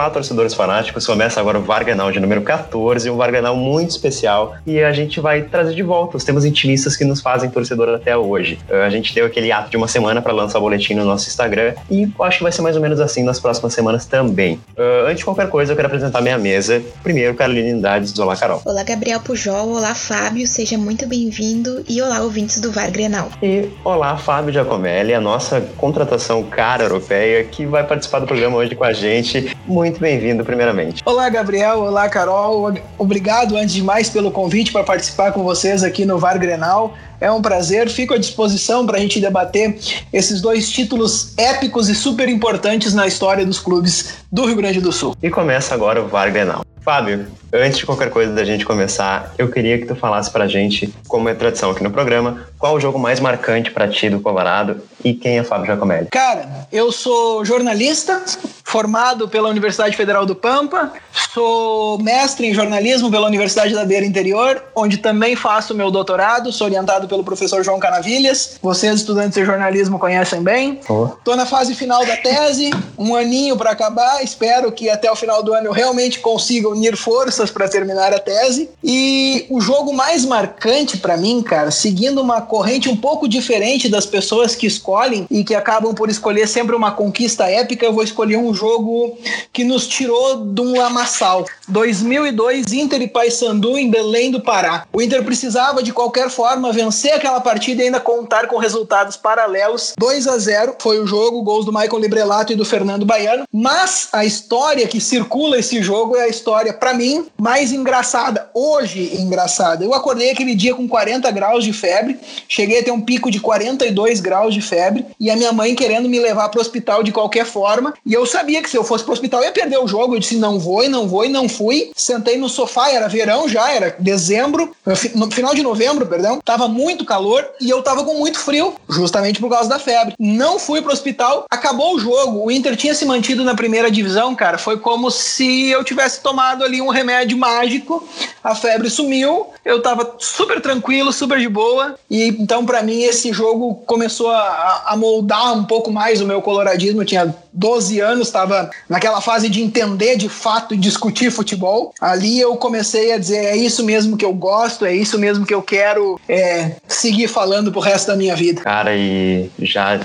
Olá, torcedores fanáticos. Começa agora o Varganal de número 14, um Varganal muito especial. E a gente vai trazer de volta os temas intimistas que nos fazem torcedor até hoje. Uh, a gente deu aquele ato de uma semana para lançar o boletim no nosso Instagram e acho que vai ser mais ou menos assim nas próximas semanas também. Uh, antes de qualquer coisa, eu quero apresentar minha mesa. Primeiro, Carolina Indades. Olá, Carol. Olá, Gabriel Pujol. Olá, Fábio. Seja muito bem-vindo. E olá, ouvintes do VAR Grenal. E olá, Fábio Giacomelli, a nossa contratação cara europeia que vai participar do programa hoje com a gente. Muito bem-vindo, primeiramente. Olá, Gabriel. Olá, Carol. Obrigado, antes de mais, pelo convite para participar com vocês aqui no VAR Grenal. É um prazer, fico à disposição para a gente debater esses dois títulos épicos e super importantes na história dos clubes do Rio Grande do Sul. E começa agora o VAR Grenal. Fábio, antes de qualquer coisa da gente começar, eu queria que tu falasse pra gente, como é tradição aqui no programa, qual o jogo mais marcante para ti do Colorado e quem é Fábio Giacomelli? Cara, eu sou jornalista, formado pela Universidade Federal do Pampa, sou mestre em jornalismo pela Universidade da Beira Interior, onde também faço meu doutorado, sou orientado pelo professor João Canavilhas. Vocês, estudantes de jornalismo, conhecem bem. Oh. Tô na fase final da tese, um aninho para acabar, espero que até o final do ano eu realmente consiga unir forças para terminar a tese. E o jogo mais marcante para mim, cara, seguindo uma corrente um pouco diferente das pessoas que escolhem e que acabam por escolher sempre uma conquista épica, eu vou escolher um jogo que nos tirou de um lamaçal. 2002, Inter e Paysandu em Belém do Pará. O Inter precisava de qualquer forma vencer aquela partida e ainda contar com resultados paralelos. 2 a 0 foi o jogo, gols do Michael Librelato e do Fernando Baiano. Mas a história que circula esse jogo é a história história, para mim, mais engraçada. Hoje, engraçada. Eu acordei aquele dia com 40 graus de febre, cheguei a ter um pico de 42 graus de febre, e a minha mãe querendo me levar para o hospital de qualquer forma. E eu sabia que se eu fosse para o hospital ia perder o jogo. Eu disse: não vou, e não vou, e não fui. Sentei no sofá, era verão já, era dezembro, no final de novembro, perdão. Tava muito calor e eu tava com muito frio, justamente por causa da febre. Não fui para o hospital, acabou o jogo. O Inter tinha se mantido na primeira divisão, cara. Foi como se eu tivesse tomado ali um remédio mágico, a febre sumiu, eu tava super tranquilo, super de boa, e então para mim esse jogo começou a, a, moldar um pouco mais o meu coloradismo. Eu tinha 12 anos, estava naquela fase de entender de fato e discutir futebol. Ali eu comecei a dizer: é isso mesmo que eu gosto, é isso mesmo que eu quero é, seguir falando pro resto da minha vida. Cara, e já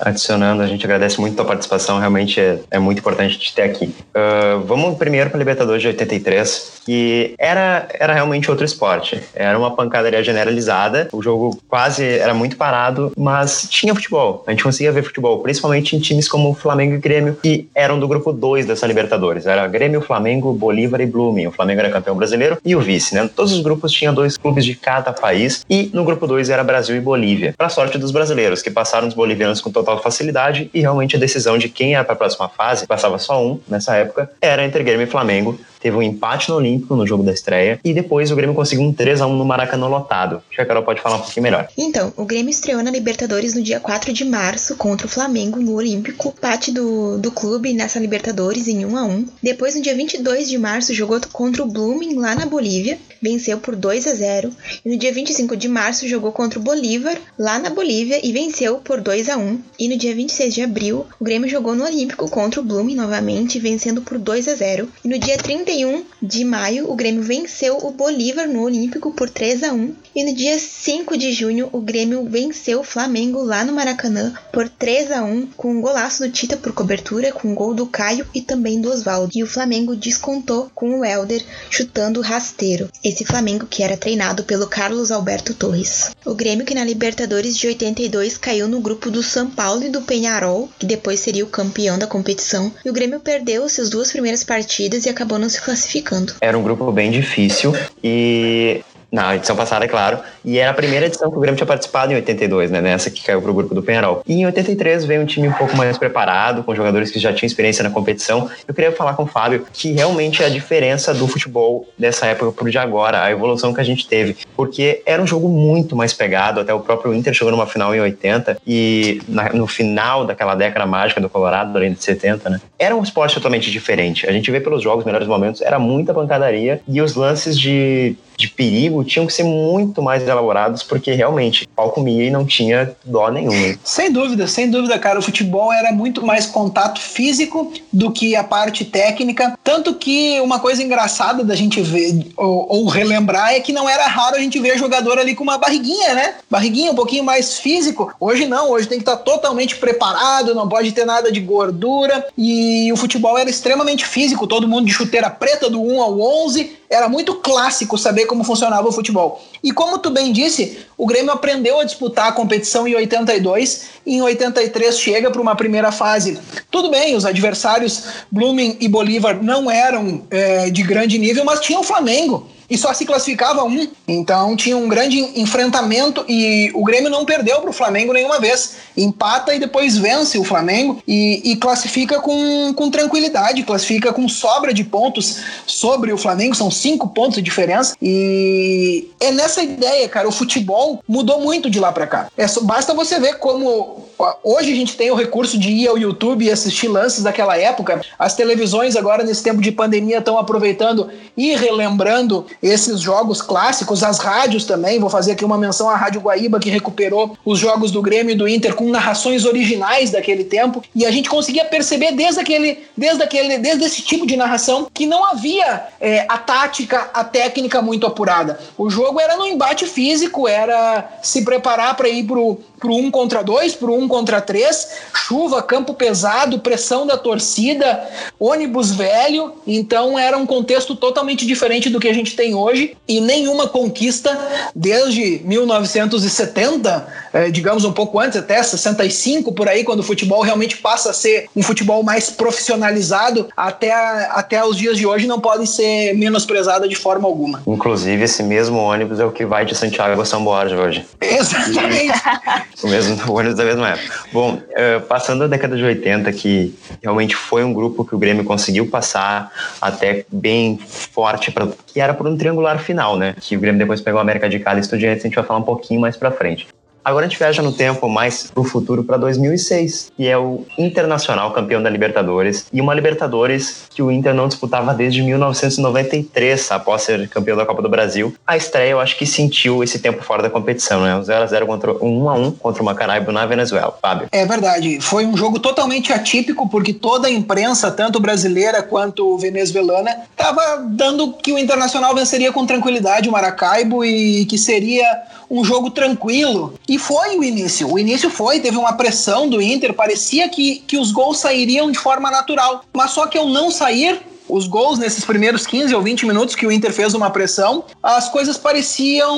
adicionando, a gente agradece muito a tua participação, realmente é, é muito importante te ter aqui. Uh, vamos primeiro para Libertadores de 83, que era, era realmente outro esporte. Era uma pancadaria generalizada, o jogo quase era muito parado, mas tinha futebol. A gente conseguia ver futebol, principalmente em times como Flamengo e Grêmio, que eram do grupo 2 dessa Libertadores. Era Grêmio, Flamengo, Bolívar e Blooming. O Flamengo era campeão brasileiro e o vice, né? Todos os grupos tinham dois clubes de cada país e no grupo 2 era Brasil e Bolívia. Para sorte dos brasileiros, que passaram os bolivianos com total facilidade e realmente a decisão de quem ia para a próxima fase, passava só um nessa época, era entre Grêmio e Flamengo teve um empate no Olímpico no jogo da estreia e depois o Grêmio conseguiu um 3 a 1 no Maracanã lotado. Acho que a Carol pode falar um pouquinho melhor. Então, o Grêmio estreou na Libertadores no dia 4 de março contra o Flamengo no Olímpico, empate do, do clube nessa Libertadores em 1 a 1. Depois, no dia 22 de março, jogou contra o Blooming lá na Bolívia, venceu por 2 a 0. E no dia 25 de março, jogou contra o Bolívar lá na Bolívia e venceu por 2 a 1. E no dia 26 de abril, o Grêmio jogou no Olímpico contra o Blooming novamente, vencendo por 2 a 0. E no dia 30 31 de maio, o Grêmio venceu o Bolívar no Olímpico por 3 a 1 e no dia 5 de junho, o Grêmio venceu o Flamengo lá no Maracanã por 3 a 1 com um golaço do Tita por cobertura, com um gol do Caio e também do Oswaldo. E o Flamengo descontou com o Helder chutando rasteiro. Esse Flamengo que era treinado pelo Carlos Alberto Torres. O Grêmio que na Libertadores de 82 caiu no grupo do São Paulo e do Penharol, que depois seria o campeão da competição, e o Grêmio perdeu suas duas primeiras partidas e acabou não se classificando. Era um grupo bem difícil e na edição passada, é claro. E era a primeira edição que o Grêmio tinha participado em 82, né? Nessa que caiu pro grupo do Penharol. E em 83 veio um time um pouco mais preparado, com jogadores que já tinham experiência na competição. Eu queria falar com o Fábio que realmente é a diferença do futebol dessa época pro de agora, a evolução que a gente teve. Porque era um jogo muito mais pegado, até o próprio Inter chegou numa final em 80 e na, no final daquela década mágica do Colorado, além de 70, né? Era um esporte totalmente diferente. A gente vê pelos jogos, melhores momentos, era muita pancadaria e os lances de de perigo tinham que ser muito mais elaborados, porque realmente pau comia e não tinha dó nenhum. Sem dúvida, sem dúvida, cara. O futebol era muito mais contato físico do que a parte técnica. Tanto que uma coisa engraçada da gente ver ou, ou relembrar é que não era raro a gente ver jogador ali com uma barriguinha, né? Barriguinha um pouquinho mais físico. Hoje não, hoje tem que estar totalmente preparado, não pode ter nada de gordura. E o futebol era extremamente físico, todo mundo de chuteira preta do 1 ao 11. Era muito clássico saber como funcionava o futebol. E como tu bem disse, o Grêmio aprendeu a disputar a competição em 82 e em 83 chega para uma primeira fase. Tudo bem, os adversários Blooming e Bolívar não eram é, de grande nível, mas tinha o Flamengo e só se classificava um. Então tinha um grande enfrentamento e o Grêmio não perdeu para o Flamengo nenhuma vez. Empata e depois vence o Flamengo e, e, classifica com, com tranquilidade, classifica com sobra de pontos sobre o Flamengo, são cinco pontos de diferença. E é nessa ideia, cara, o futebol mudou muito de lá para cá. É, basta você ver como hoje a gente tem o recurso de ir ao YouTube e assistir lances daquela época. As televisões agora, nesse tempo de pandemia, estão aproveitando e relembrando esses jogos clássicos, as rádios também. Vou fazer aqui uma menção à Rádio Guaíba, que recuperou os jogos do Grêmio e do Inter com narrações originais daquele tempo. E a gente conseguia perceber desde aquele, desde aquele, desde esse tipo de narração que não havia é, a tática, a técnica muito apurada. O jogo era no embate físico, era se preparar para ir pro, pro um contra dois, pro um contra três, chuva, campo pesado, pressão da torcida, ônibus velho. Então era um contexto totalmente diferente do que a gente tem hoje e nenhuma conquista desde 1970, eh, digamos um pouco antes, até 65 por aí, quando o futebol realmente passa a ser um futebol mais profissionalizado, até, até os dias de hoje não podem ser menosprezadas de forma alguma. Inclusive, esse mesmo ônibus é o que vai de Santiago a São Borja hoje. Exatamente. o mesmo ônibus da mesma época. Bom, uh, passando a década de 80, que realmente foi um grupo que o Grêmio conseguiu passar até bem forte, pra, que era por um triangular final, né? Que o Grêmio depois pegou a América de Cali e Estudiantes, a gente vai falar um pouquinho mais pra frente. Agora a gente viaja no tempo mais pro futuro para 2006, que é o Internacional campeão da Libertadores e uma Libertadores que o Inter não disputava desde 1993, após ser campeão da Copa do Brasil. A estreia eu acho que sentiu esse tempo fora da competição, né? Um 0 a 0 contra um 1 a 1 contra o Macaraibo na Venezuela. Fábio. É verdade, foi um jogo totalmente atípico porque toda a imprensa, tanto brasileira quanto venezuelana, estava dando que o Internacional venceria com tranquilidade o Maracaibo e que seria um jogo tranquilo. E foi o início. O início foi, teve uma pressão do Inter, parecia que, que os gols sairiam de forma natural. Mas só que ao não sair, os gols nesses primeiros 15 ou 20 minutos que o Inter fez uma pressão, as coisas pareciam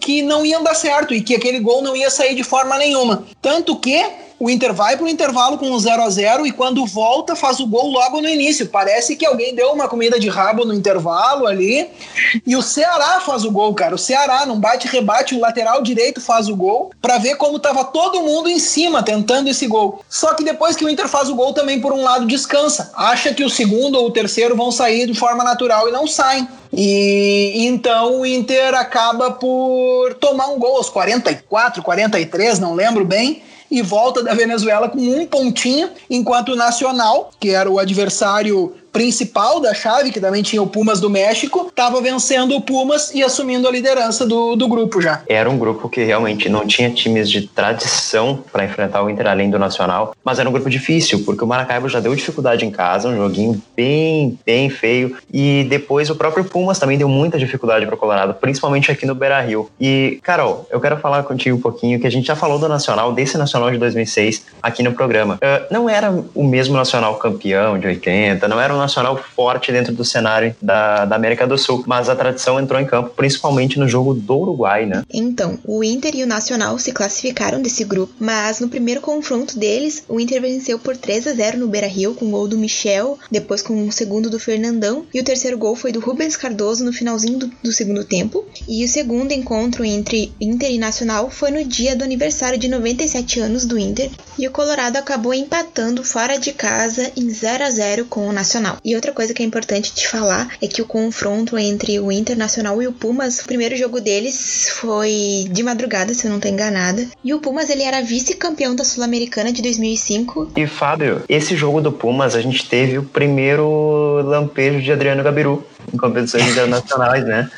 que não iam dar certo e que aquele gol não ia sair de forma nenhuma. Tanto que o Inter vai para o intervalo com um 0 a 0 e quando volta faz o gol logo no início. Parece que alguém deu uma comida de rabo no intervalo ali. E o Ceará faz o gol, cara. O Ceará não bate rebate, o lateral direito faz o gol para ver como tava todo mundo em cima tentando esse gol. Só que depois que o Inter faz o gol também por um lado descansa. Acha que o segundo ou o terceiro vão sair de forma natural e não saem. E então o Inter acaba por tomar um gol aos 44, 43, não lembro bem e volta da Venezuela com um pontinho, enquanto o Nacional, que era o adversário principal da chave, que também tinha o Pumas do México, estava vencendo o Pumas e assumindo a liderança do, do grupo já. Era um grupo que realmente não tinha times de tradição para enfrentar o Inter além do Nacional, mas era um grupo difícil, porque o Maracaibo já deu dificuldade em casa, um joguinho bem, bem feio, e depois o próprio Pumas também deu muita dificuldade para o Colorado, principalmente aqui no Beira Rio. E, Carol, eu quero falar contigo um pouquinho, que a gente já falou do Nacional, desse Nacional de 2006, aqui no programa. Uh, não era o mesmo Nacional campeão de 80, não era um nacional forte dentro do cenário da, da América do Sul, mas a tradição entrou em campo principalmente no jogo do Uruguai, né? Então, o Inter e o Nacional se classificaram desse grupo, mas no primeiro confronto deles, o Inter venceu por 3 a 0 no Beira-Rio com o gol do Michel, depois com o segundo do Fernandão, e o terceiro gol foi do Rubens Cardoso no finalzinho do, do segundo tempo. E o segundo encontro entre Inter e Nacional foi no dia do aniversário de 97 anos do Inter, e o Colorado acabou empatando fora de casa em 0 a 0 com o Nacional. Final. E outra coisa que é importante te falar é que o confronto entre o Internacional e o Pumas, o primeiro jogo deles foi de madrugada, se eu não tô enganada. E o Pumas, ele era vice-campeão da Sul-Americana de 2005. E Fábio, esse jogo do Pumas, a gente teve o primeiro lampejo de Adriano Gabiru em competições internacionais, né?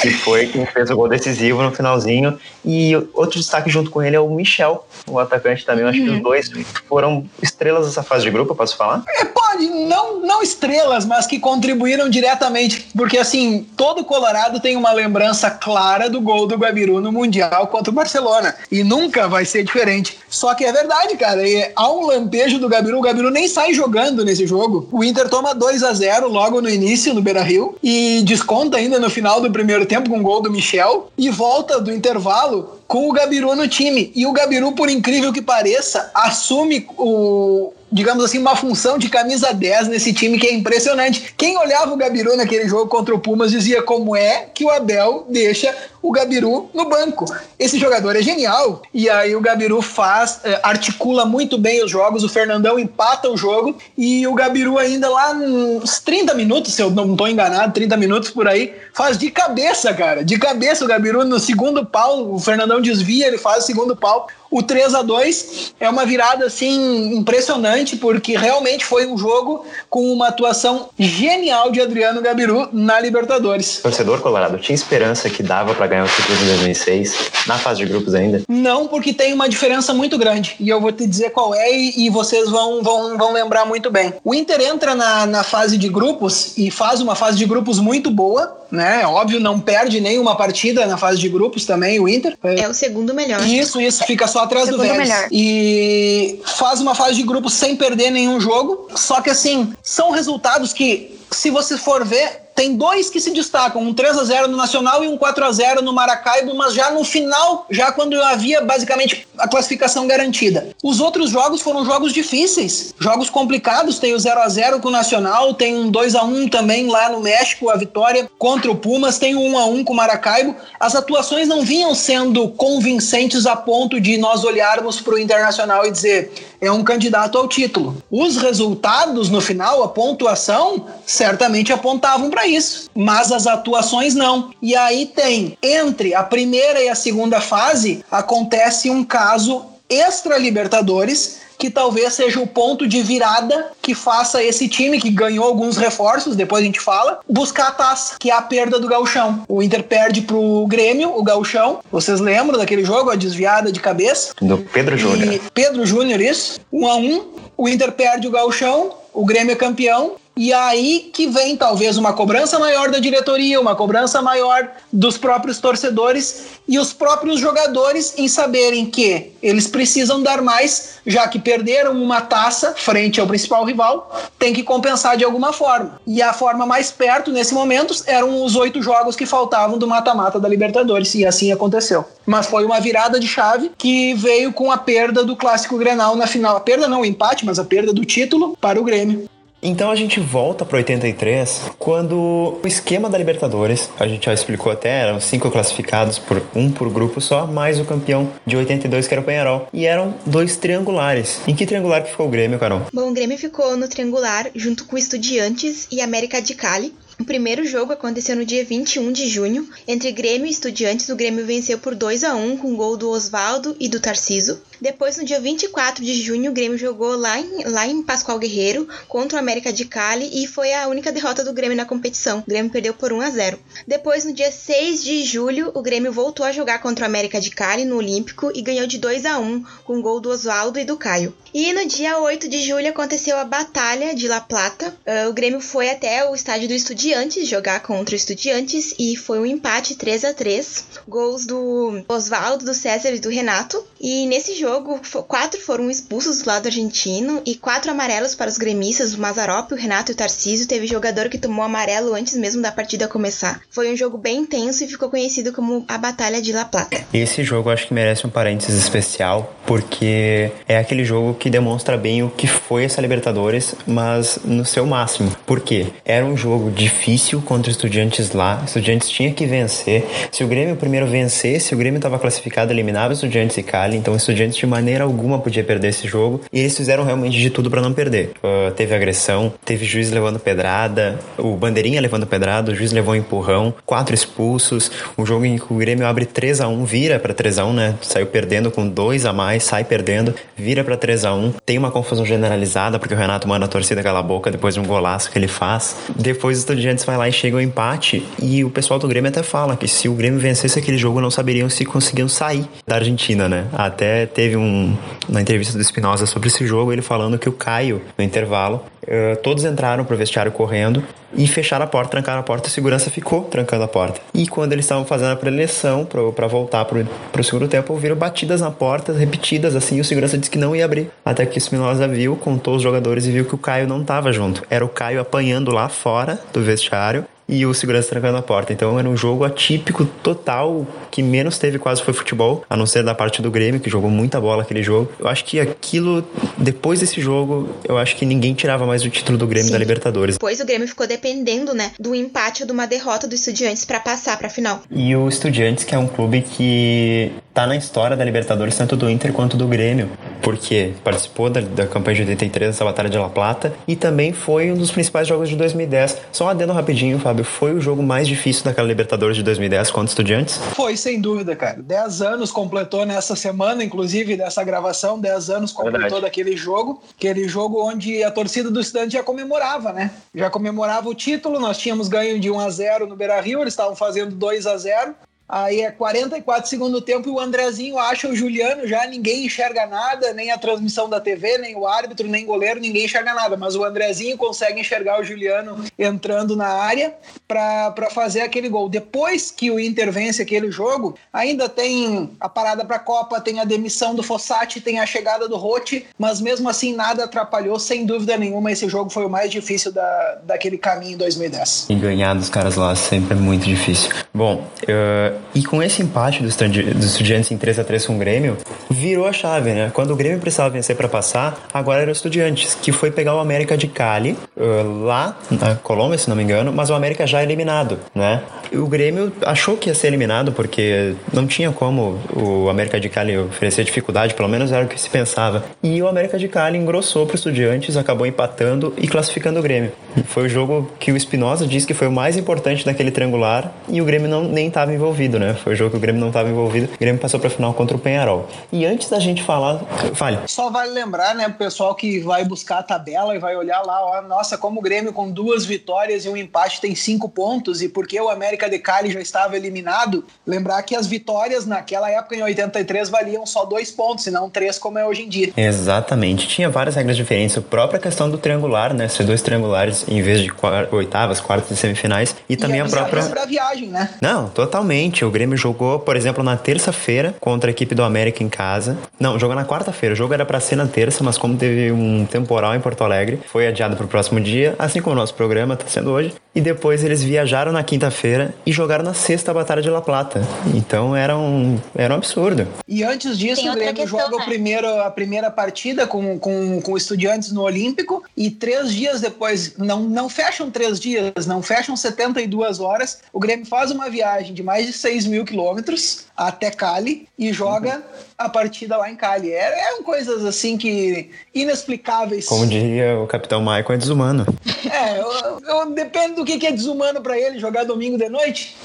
Que foi quem fez o gol decisivo no finalzinho. E outro destaque junto com ele é o Michel, o atacante também. Eu acho que os dois foram estrelas dessa fase de grupo, posso falar? É, pode, não, não estrelas, mas que contribuíram diretamente. Porque, assim, todo Colorado tem uma lembrança clara do gol do Gabiru no Mundial contra o Barcelona. E nunca vai ser diferente. Só que é verdade, cara. E há um lampejo do Gabiru. O Gabiru nem sai jogando nesse jogo. O Inter toma 2 a 0 logo no início, no Beira Rio e desconta ainda no final do primeiro tempo com um gol do Michel e volta do intervalo com o Gabiru no time. E o Gabiru, por incrível que pareça, assume o, digamos assim, uma função de camisa 10 nesse time que é impressionante. Quem olhava o Gabiru naquele jogo contra o Pumas dizia como é que o Abel deixa o Gabiru no banco. Esse jogador é genial. E aí o Gabiru faz, eh, articula muito bem os jogos, o Fernandão empata o jogo e o Gabiru ainda lá uns 30 minutos, se eu não estou enganado, 30 minutos por aí, faz de cabeça, cara. De cabeça o Gabiru no segundo pau, o Fernandão desvia, ele faz o segundo pau. O 3 a 2 é uma virada assim impressionante porque realmente foi um jogo com uma atuação genial de Adriano Gabiru na Libertadores. Torcedor colorado tinha esperança que dava para ganhar o título de 2006 na fase de grupos ainda? Não, porque tem uma diferença muito grande e eu vou te dizer qual é e, e vocês vão, vão, vão lembrar muito bem. O Inter entra na, na fase de grupos e faz uma fase de grupos muito boa, né? Óbvio, não perde nenhuma partida na fase de grupos também, o Inter. É o segundo melhor. Isso, isso, fica só atrás segundo do Vélez. melhor. E faz uma fase de grupos sem perder nenhum jogo. Só que assim, são resultados que, se você for ver, tem dois que se destacam, um 3 a 0 no Nacional e um 4 a 0 no Maracaibo, mas já no final, já quando havia basicamente a classificação garantida. Os outros jogos foram jogos difíceis, jogos complicados, tem o 0 a 0 com o Nacional, tem um 2 a 1 também lá no México, a vitória contra o Pumas, tem um 1 a 1 com o Maracaibo. As atuações não vinham sendo convincentes a ponto de nós olharmos para o Internacional e dizer é um candidato ao título. Os resultados no final, a pontuação, certamente apontavam para isso, mas as atuações não. E aí tem, entre a primeira e a segunda fase, acontece um caso extra-Libertadores que talvez seja o ponto de virada que faça esse time que ganhou alguns reforços, depois a gente fala, buscar a taça, que é a perda do gauchão. O Inter perde pro Grêmio, o gauchão. Vocês lembram daquele jogo, a desviada de cabeça? Do Pedro Júnior. Pedro Júnior, isso. Um a um. O Inter perde o gauchão, o Grêmio é campeão. E aí que vem talvez uma cobrança maior da diretoria, uma cobrança maior dos próprios torcedores e os próprios jogadores em saberem que eles precisam dar mais, já que perderam uma taça frente ao principal rival, tem que compensar de alguma forma. E a forma mais perto nesse momento eram os oito jogos que faltavam do mata-mata da Libertadores, e assim aconteceu. Mas foi uma virada de chave que veio com a perda do clássico Grenal na final. A perda não, o empate, mas a perda do título para o Grêmio. Então a gente volta para 83, quando o esquema da Libertadores, a gente já explicou até, eram cinco classificados por um por grupo só, mais o campeão de 82 que era o Penharol. E eram dois triangulares. Em que triangular que ficou o Grêmio, Carol? Bom, o Grêmio ficou no triangular junto com Estudiantes e América de Cali. O primeiro jogo aconteceu no dia 21 de junho, entre Grêmio e Estudiantes. O Grêmio venceu por 2 a 1 com gol do Oswaldo e do Tarciso. Depois, no dia 24 de junho, o Grêmio jogou lá em, lá em Pascoal Guerreiro contra o América de Cali e foi a única derrota do Grêmio na competição. O Grêmio perdeu por 1 a 0. Depois, no dia 6 de julho, o Grêmio voltou a jogar contra o América de Cali no Olímpico e ganhou de 2 a 1 com gol do Oswaldo e do Caio. E no dia 8 de julho aconteceu a Batalha de La Plata. Uh, o Grêmio foi até o estádio do Estudiantes jogar contra o Estudiantes e foi um empate 3 a 3 Gols do Oswaldo, do César e do Renato. E nesse jogo, quatro foram expulsos do lado argentino e quatro amarelos para os gremistas, o Mazarop, o Renato e o Tarcísio. Teve jogador que tomou amarelo antes mesmo da partida começar. Foi um jogo bem intenso e ficou conhecido como a Batalha de La Plata. Esse jogo acho que merece um parênteses especial, porque é aquele jogo que demonstra bem o que foi essa Libertadores, mas no seu máximo. Por quê? Era um jogo difícil contra estudiantes lá, estudiantes tinha que vencer. Se o Grêmio primeiro vencesse, o Grêmio estava classificado, eliminava estudiantes e Cali, então estudiantes de maneira alguma podia perder esse jogo, e eles fizeram realmente de tudo para não perder. Uh, teve agressão, teve juiz levando pedrada, o bandeirinha levando pedrada, o juiz levou um empurrão, quatro expulsos, um jogo em que o Grêmio abre 3 a 1 vira para 3 a 1 né? Saiu perdendo com dois a mais, sai perdendo, vira para 3 a 1 Tem uma confusão generalizada, porque o Renato manda a torcida calar a boca depois de um golaço que ele faz. Depois os estudiantes vai lá e chega ao empate, e o pessoal do Grêmio até fala que se o Grêmio vencesse aquele jogo, não saberiam se conseguiam sair da Argentina, né? Até teve um na entrevista do Espinosa sobre esse jogo, ele falando que o Caio, no intervalo, uh, todos entraram pro vestiário correndo e fecharam a porta, trancaram a porta, a segurança ficou trancando a porta. E quando eles estavam fazendo a preleção para voltar pro, pro segundo tempo, ouviram batidas na porta, repetidas assim, o segurança disse que não ia abrir. Até que o Espinosa viu, contou os jogadores e viu que o Caio não estava junto. Era o Caio apanhando lá fora do vestiário e o segurança trancando a porta. Então era um jogo atípico total, que menos teve quase foi futebol, a não ser da parte do Grêmio, que jogou muita bola aquele jogo. Eu acho que aquilo, depois desse jogo, eu acho que ninguém tirava mais o título do Grêmio Sim. da Libertadores. Depois o Grêmio ficou dependendo, né, do empate ou de uma derrota do Estudiantes para passar para a final. E o Estudiantes, que é um clube que tá na história da Libertadores, tanto do Inter quanto do Grêmio, porque participou da, da campanha de 83, essa Batalha de La Plata, e também foi um dos principais jogos de 2010. Só um adendo rapidinho, Fábio, foi o jogo mais difícil daquela Libertadores de 2010 contra Estudiantes? Foi, sem dúvida, cara. 10 anos completou nessa semana, inclusive, dessa gravação, 10 anos completou Verdade. daquele jogo, aquele jogo onde a torcida do Estudante já comemorava, né? Já comemorava o título, nós tínhamos ganho de 1 a 0 no Beira-Rio, eles estavam fazendo 2 a 0 Aí é 44 segundo tempo e o Andrezinho acha o Juliano já, ninguém enxerga nada, nem a transmissão da TV, nem o árbitro, nem o goleiro, ninguém enxerga nada. Mas o Andrezinho consegue enxergar o Juliano entrando na área para fazer aquele gol. Depois que o Inter vence aquele jogo, ainda tem a parada para a Copa, tem a demissão do Fossati, tem a chegada do Rotti, mas mesmo assim nada atrapalhou, sem dúvida nenhuma. Esse jogo foi o mais difícil da, daquele caminho em 2010. E ganhar dos caras lá sempre é muito difícil. Bom, uh e com esse empate dos, dos estudiantes em 3 a 3 com o Grêmio, virou a chave, né? Quando o Grêmio precisava vencer para passar, agora era o Estudiantes, que foi pegar o América de Cali, uh, lá na Colômbia, se não me engano, mas o América já eliminado, né? O Grêmio achou que ia ser eliminado porque não tinha como o América de Cali oferecer dificuldade, pelo menos era o que se pensava. E o América de Cali engrossou para Estudiantes, acabou empatando e classificando o Grêmio. Foi o jogo que o Espinosa disse que foi o mais importante daquele triangular e o Grêmio não, nem estava envolvido, né? Foi o jogo que o Grêmio não estava envolvido. O Grêmio passou para a final contra o Penharol. E antes da gente falar, fale. Só vale lembrar, né, o pessoal que vai buscar a tabela e vai olhar lá, ó, nossa, como o Grêmio com duas vitórias e um empate tem cinco pontos e porque o América de Cali já estava eliminado, lembrar que as vitórias naquela época em 83 valiam só dois pontos e não três como é hoje em dia. Exatamente. Tinha várias regras diferentes. A própria questão do triangular, né, ser dois triangulares em vez de oitavas, quartas e semifinais e, e também a própria pra viagem, né? Não, totalmente. O Grêmio jogou, por exemplo, na terça-feira contra a equipe do América em casa. Não, jogou na quarta-feira. O jogo era para ser na terça, mas como teve um temporal em Porto Alegre, foi adiado para o próximo dia, assim como o nosso programa está sendo hoje. E depois eles viajaram na quinta-feira e jogaram na sexta a Batalha de La Plata. Então era um, era um absurdo. E antes disso, o Grêmio questão, joga né? o primeiro, a primeira partida com, com, com estudiantes no Olímpico e três dias depois, não, não fecham três dias, não fecham 72 horas, o Grêmio faz uma viagem de mais de 6 mil quilômetros até Cali e joga uhum. a partida lá em Cali. É, é coisas assim que inexplicáveis. Como diria o Capitão Michael, é desumano. É, eu, eu, depende do que, que é desumano para ele jogar domingo de noite.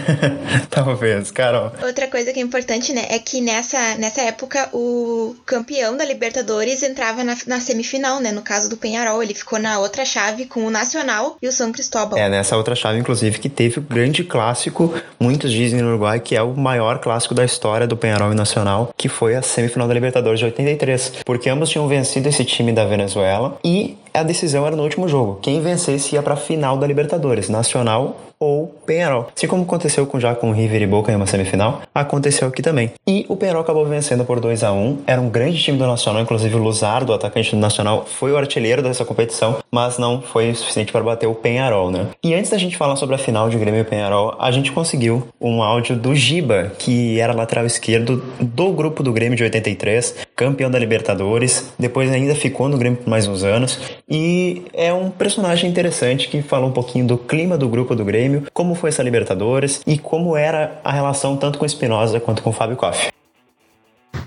Talvez, Carol. Outra coisa que é importante, né, é que nessa, nessa época o campeão da Libertadores entrava na, na semifinal, né? No caso do Penharol, ele ficou na outra chave com o Nacional e o São Cristóbal. É, nessa outra chave, inclusive, que teve o grande clássico, muitos dizem no Uruguai, que é o maior clássico da história do Penharol Nacional, que foi a semifinal da Libertadores de 83. Porque ambos tinham vencido esse time da Venezuela e a decisão era no último jogo. Quem vencesse ia para a final da Libertadores, Nacional ou Penharol. Assim como aconteceu com, já com River e Boca em uma semifinal, aconteceu aqui também. E o Penharol acabou vencendo por 2 a 1 Era um grande time do Nacional, inclusive o Luzardo, atacante do Nacional, foi o artilheiro dessa competição, mas não foi o suficiente para bater o Penharol, né? E antes da gente falar sobre a final de Grêmio e Penharol, a gente conseguiu um áudio do Giba, que era lateral esquerdo do grupo do Grêmio de 83, campeão da Libertadores, depois ainda ficou no Grêmio por mais uns anos e é um personagem interessante que fala um pouquinho do clima do grupo do Grêmio, como foi essa Libertadores e como era a relação tanto com Espinosa quanto com Fábio Koff.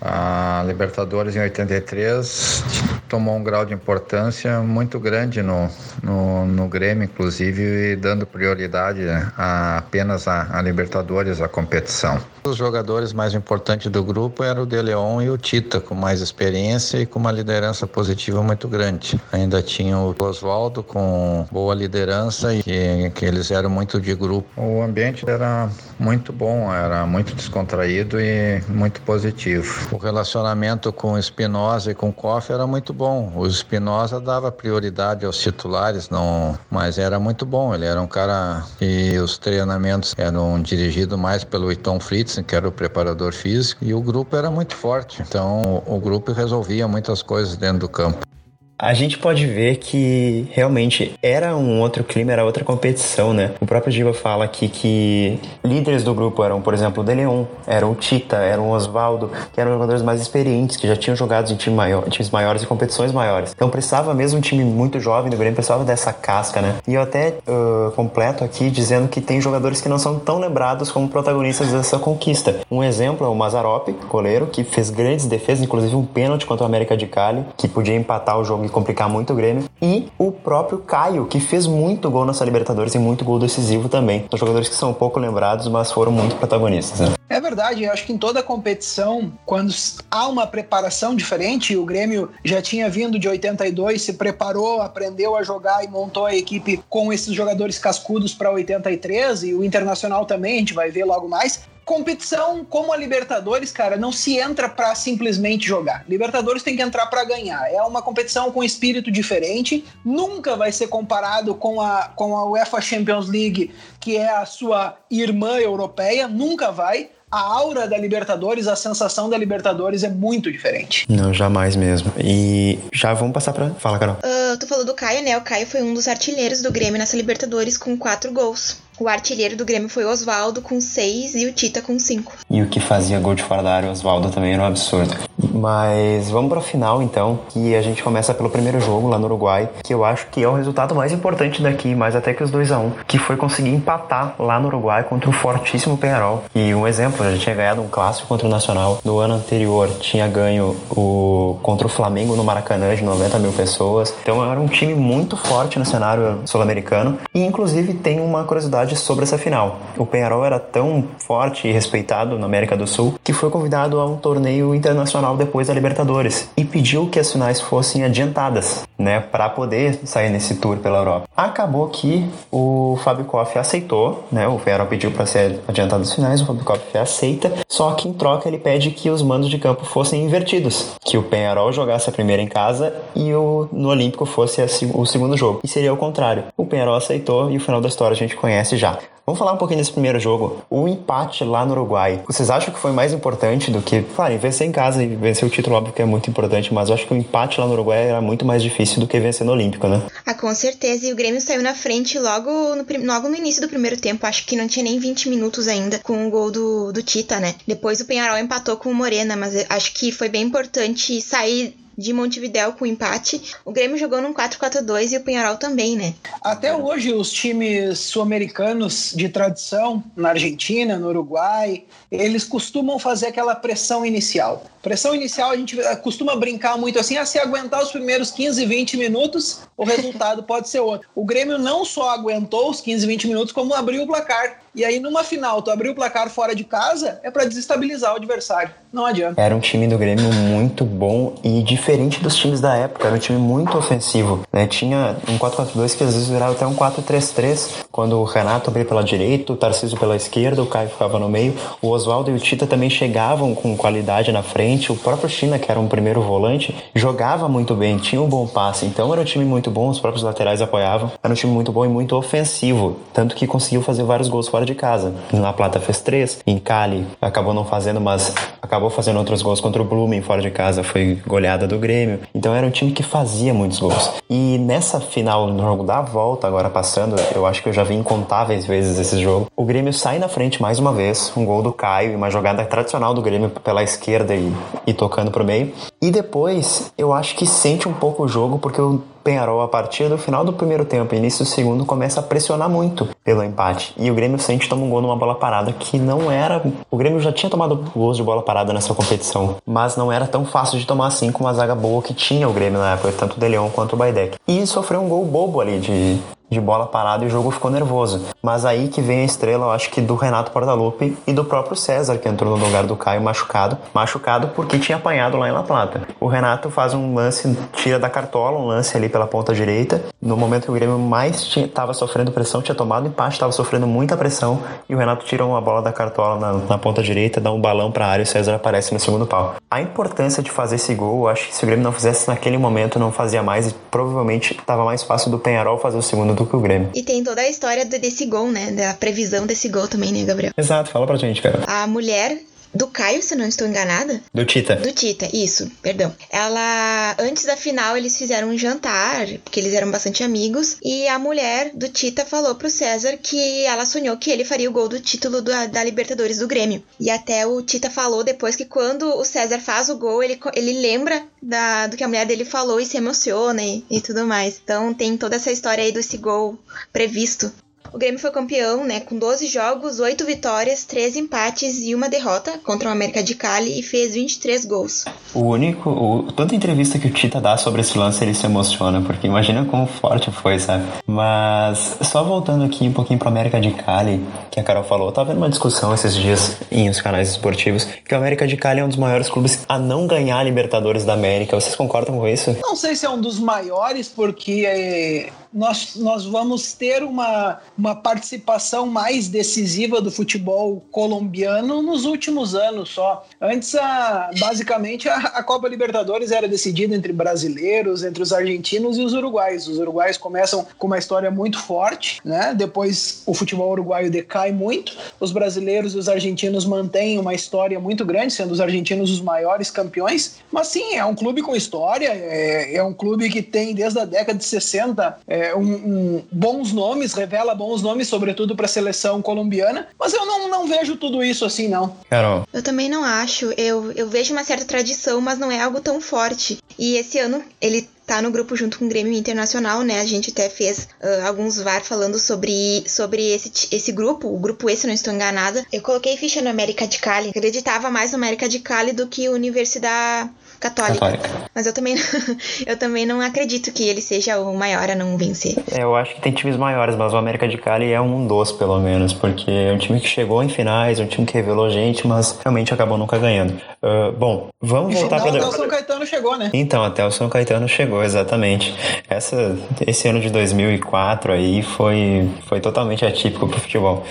A Libertadores em 83 tomou um grau de importância muito grande no, no, no Grêmio, inclusive dando prioridade a, apenas a, a Libertadores, a competição. Os jogadores mais importantes do grupo eram o De Leon e o Tita, com mais experiência e com uma liderança positiva muito grande. Ainda tinha o Oswaldo com boa liderança e que, que eles eram muito de grupo. O ambiente era muito bom, era muito descontraído e muito positivo. O relacionamento com o Espinosa e com o Koff era muito bom. O Espinosa dava prioridade aos titulares, não, mas era muito bom. Ele era um cara e os treinamentos eram dirigidos mais pelo Iton Fritz, que era o preparador físico, e o grupo era muito forte. Então o grupo resolvia muitas coisas dentro do campo a gente pode ver que realmente era um outro clima, era outra competição, né? O próprio Giba fala aqui que líderes do grupo eram, por exemplo, o Deleon, era o Tita, era o Oswaldo, que eram jogadores mais experientes, que já tinham jogado em time maior, times maiores e competições maiores. Então precisava mesmo um time muito jovem do Grêmio, precisava dessa casca, né? E eu até uh, completo aqui dizendo que tem jogadores que não são tão lembrados como protagonistas dessa conquista. Um exemplo é o Mazarop, goleiro, que fez grandes defesas, inclusive um pênalti contra o América de Cali, que podia empatar o jogo complicar muito o Grêmio. E o próprio Caio, que fez muito gol nessa Libertadores e muito gol decisivo também. São jogadores que são pouco lembrados, mas foram muito protagonistas. Né? É verdade, eu acho que em toda competição, quando há uma preparação diferente, o Grêmio já tinha vindo de 82, se preparou, aprendeu a jogar e montou a equipe com esses jogadores cascudos para 83 e o Internacional também, a gente vai ver logo mais competição como a Libertadores, cara, não se entra para simplesmente jogar. Libertadores tem que entrar para ganhar. É uma competição com espírito diferente. Nunca vai ser comparado com a, com a UEFA Champions League, que é a sua irmã europeia. Nunca vai a aura da Libertadores, a sensação da Libertadores é muito diferente. Não, jamais mesmo. E já vamos passar pra. Fala, Carol. Uh, tu falou do Caio, né? O Caio foi um dos artilheiros do Grêmio nessa Libertadores com quatro gols. O artilheiro do Grêmio foi Oswaldo com 6 e o Tita com 5. E o que fazia gol de fora da área, Oswaldo também era um absurdo. Mas vamos para o final então, que a gente começa pelo primeiro jogo lá no Uruguai, que eu acho que é o resultado mais importante daqui, mais até que os 2 a 1 um, que foi conseguir empatar lá no Uruguai contra o fortíssimo Penharol. E um exemplo, a gente tinha ganhado um clássico contra o Nacional. No ano anterior tinha ganho o contra o Flamengo no Maracanã de 90 mil pessoas. Então era um time muito forte no cenário sul-americano. E inclusive tem uma curiosidade sobre essa final. O Penharol era tão forte e respeitado na América do Sul que foi convidado a um torneio internacional depois da Libertadores e pediu que as finais fossem adiantadas, né, para poder sair nesse tour pela Europa. Acabou que o Fábio Koff aceitou, né, o Penharol pediu para ser adiantado as finais, o Fábio Koff aceita, só que em troca ele pede que os mandos de campo fossem invertidos, que o Penharol jogasse a primeira em casa e o no Olímpico fosse a, o segundo jogo. E seria o contrário. O Penharol aceitou e o final da história a gente conhece já. Vamos falar um pouquinho desse primeiro jogo. O empate lá no Uruguai. Vocês acham que foi mais importante do que, claro, vencer em casa e vencer o título, óbvio que é muito importante, mas eu acho que o empate lá no Uruguai era muito mais difícil do que vencer no Olímpico, né? Ah, com certeza. E o Grêmio saiu na frente logo no, logo no início do primeiro tempo. Acho que não tinha nem 20 minutos ainda com o gol do, do Tita, né? Depois o Penharol empatou com o Morena, mas acho que foi bem importante sair de Montevidéu com empate. O Grêmio jogou num 4-4-2 e o Penharol também, né? Até hoje, os times sul-americanos de tradição, na Argentina, no Uruguai, eles costumam fazer aquela pressão inicial. Pressão inicial, a gente costuma brincar muito assim, a se aguentar os primeiros 15, 20 minutos, o resultado pode ser outro. O Grêmio não só aguentou os 15, 20 minutos, como abriu o placar. E aí, numa final, tu abrir o placar fora de casa é para desestabilizar o adversário. Não adianta. Era um time do Grêmio muito bom e diferente dos times da época. Era um time muito ofensivo. Né? Tinha um 4-4-2 que às vezes virava até um 4-3-3, quando o Renato abria pela direita, o Tarcísio pela esquerda, o Caio ficava no meio. O Oswaldo e o Tita também chegavam com qualidade na frente. O próprio China, que era um primeiro volante, jogava muito bem, tinha um bom passe. Então era um time muito bom, os próprios laterais apoiavam. Era um time muito bom e muito ofensivo. Tanto que conseguiu fazer vários gols fora fora de casa. Na Plata fez três, em Cali acabou não fazendo, mas acabou fazendo outros gols contra o Blooming fora de casa, foi goleada do Grêmio. Então era um time que fazia muitos gols. E nessa final, no jogo da volta, agora passando, eu acho que eu já vi incontáveis vezes esse jogo. O Grêmio sai na frente mais uma vez, um gol do Caio e uma jogada tradicional do Grêmio pela esquerda e, e tocando pro meio. E depois, eu acho que sente um pouco o jogo, porque o Penharol, a partir do final do primeiro tempo, início do segundo, começa a pressionar muito pelo empate. E o Grêmio sente toma um gol numa bola parada que não era. O Grêmio já tinha tomado gols de bola parada nessa competição, mas não era tão fácil de tomar assim com uma zaga boa que tinha o Grêmio na época, tanto o De Leon quanto o Baidec. E sofreu um gol bobo ali de de bola parada e o jogo ficou nervoso. Mas aí que vem a estrela, eu acho que do Renato Portaluppi e do próprio César, que entrou no lugar do Caio machucado. Machucado porque tinha apanhado lá em La Plata. O Renato faz um lance, tira da cartola, um lance ali pela ponta direita. No momento que o Grêmio mais estava sofrendo pressão, tinha tomado empate, estava sofrendo muita pressão. E o Renato tira uma bola da cartola na, na ponta direita, dá um balão para a área e o César aparece no segundo pau. A importância de fazer esse gol, eu acho que se o Grêmio não fizesse naquele momento, não fazia mais e provavelmente estava mais fácil do Penharol fazer o segundo do que o Grêmio. E tem toda a história desse gol, né? Da previsão desse gol também, né, Gabriel? Exato, fala pra gente, cara. A mulher do Caio, se não estou enganada. Do Tita. Do Tita, isso, perdão. Ela, antes da final, eles fizeram um jantar, porque eles eram bastante amigos, e a mulher do Tita falou pro César que ela sonhou que ele faria o gol do título da, da Libertadores do Grêmio. E até o Tita falou depois que quando o César faz o gol, ele, ele lembra da, do que a mulher dele falou e se emociona e, e tudo mais. Então tem toda essa história aí desse gol previsto. O Grêmio foi campeão, né, com 12 jogos, 8 vitórias, 3 empates e uma derrota contra o América de Cali e fez 23 gols. O único, o, toda entrevista que o Tita dá sobre esse lance, ele se emociona, porque imagina como forte foi, sabe? Mas só voltando aqui um pouquinho para América de Cali, que a Carol falou, eu tava vendo uma discussão esses dias em os canais esportivos, que o América de Cali é um dos maiores clubes a não ganhar a Libertadores da América. Vocês concordam com isso? Não sei se é um dos maiores, porque é, nós, nós vamos ter uma, uma participação mais decisiva do futebol colombiano nos últimos anos só. Antes, a, basicamente, a, a, Copa Libertadores era decidida entre brasileiros, entre os argentinos e os uruguaios. Os uruguaios começam com uma história muito forte, né? depois o futebol uruguaio decai muito, os brasileiros e os argentinos mantêm uma história muito grande, sendo os argentinos os maiores campeões. Mas sim, é um clube com história, é, é um clube que tem desde a década de 60 é, um, um, bons nomes, revela bons nomes, sobretudo para a seleção colombiana. Mas eu não, não vejo tudo isso assim, não. Carol. Eu também não acho. Eu, eu vejo uma certa tradição, mas não é algo tão forte. E esse ano ele tá no grupo junto com o Grêmio Internacional, né? A gente até fez uh, alguns VAR falando sobre, sobre esse, esse grupo, o grupo esse, não estou enganada. Eu coloquei ficha no América de Cali, acreditava mais no América de Cali do que Universidade Católica. Católica. Mas eu também, eu também não acredito que ele seja o maior a não vencer. É, eu acho que tem times maiores, mas o América de Cali é um dos, pelo menos, porque é um time que chegou em finais, é um time que revelou gente, mas realmente acabou nunca ganhando. Uh, bom, vamos voltar para... Até o São Caetano chegou, né? Então, até o São Caetano chegou, exatamente. Essa, esse ano de 2004 aí foi, foi totalmente atípico pro futebol.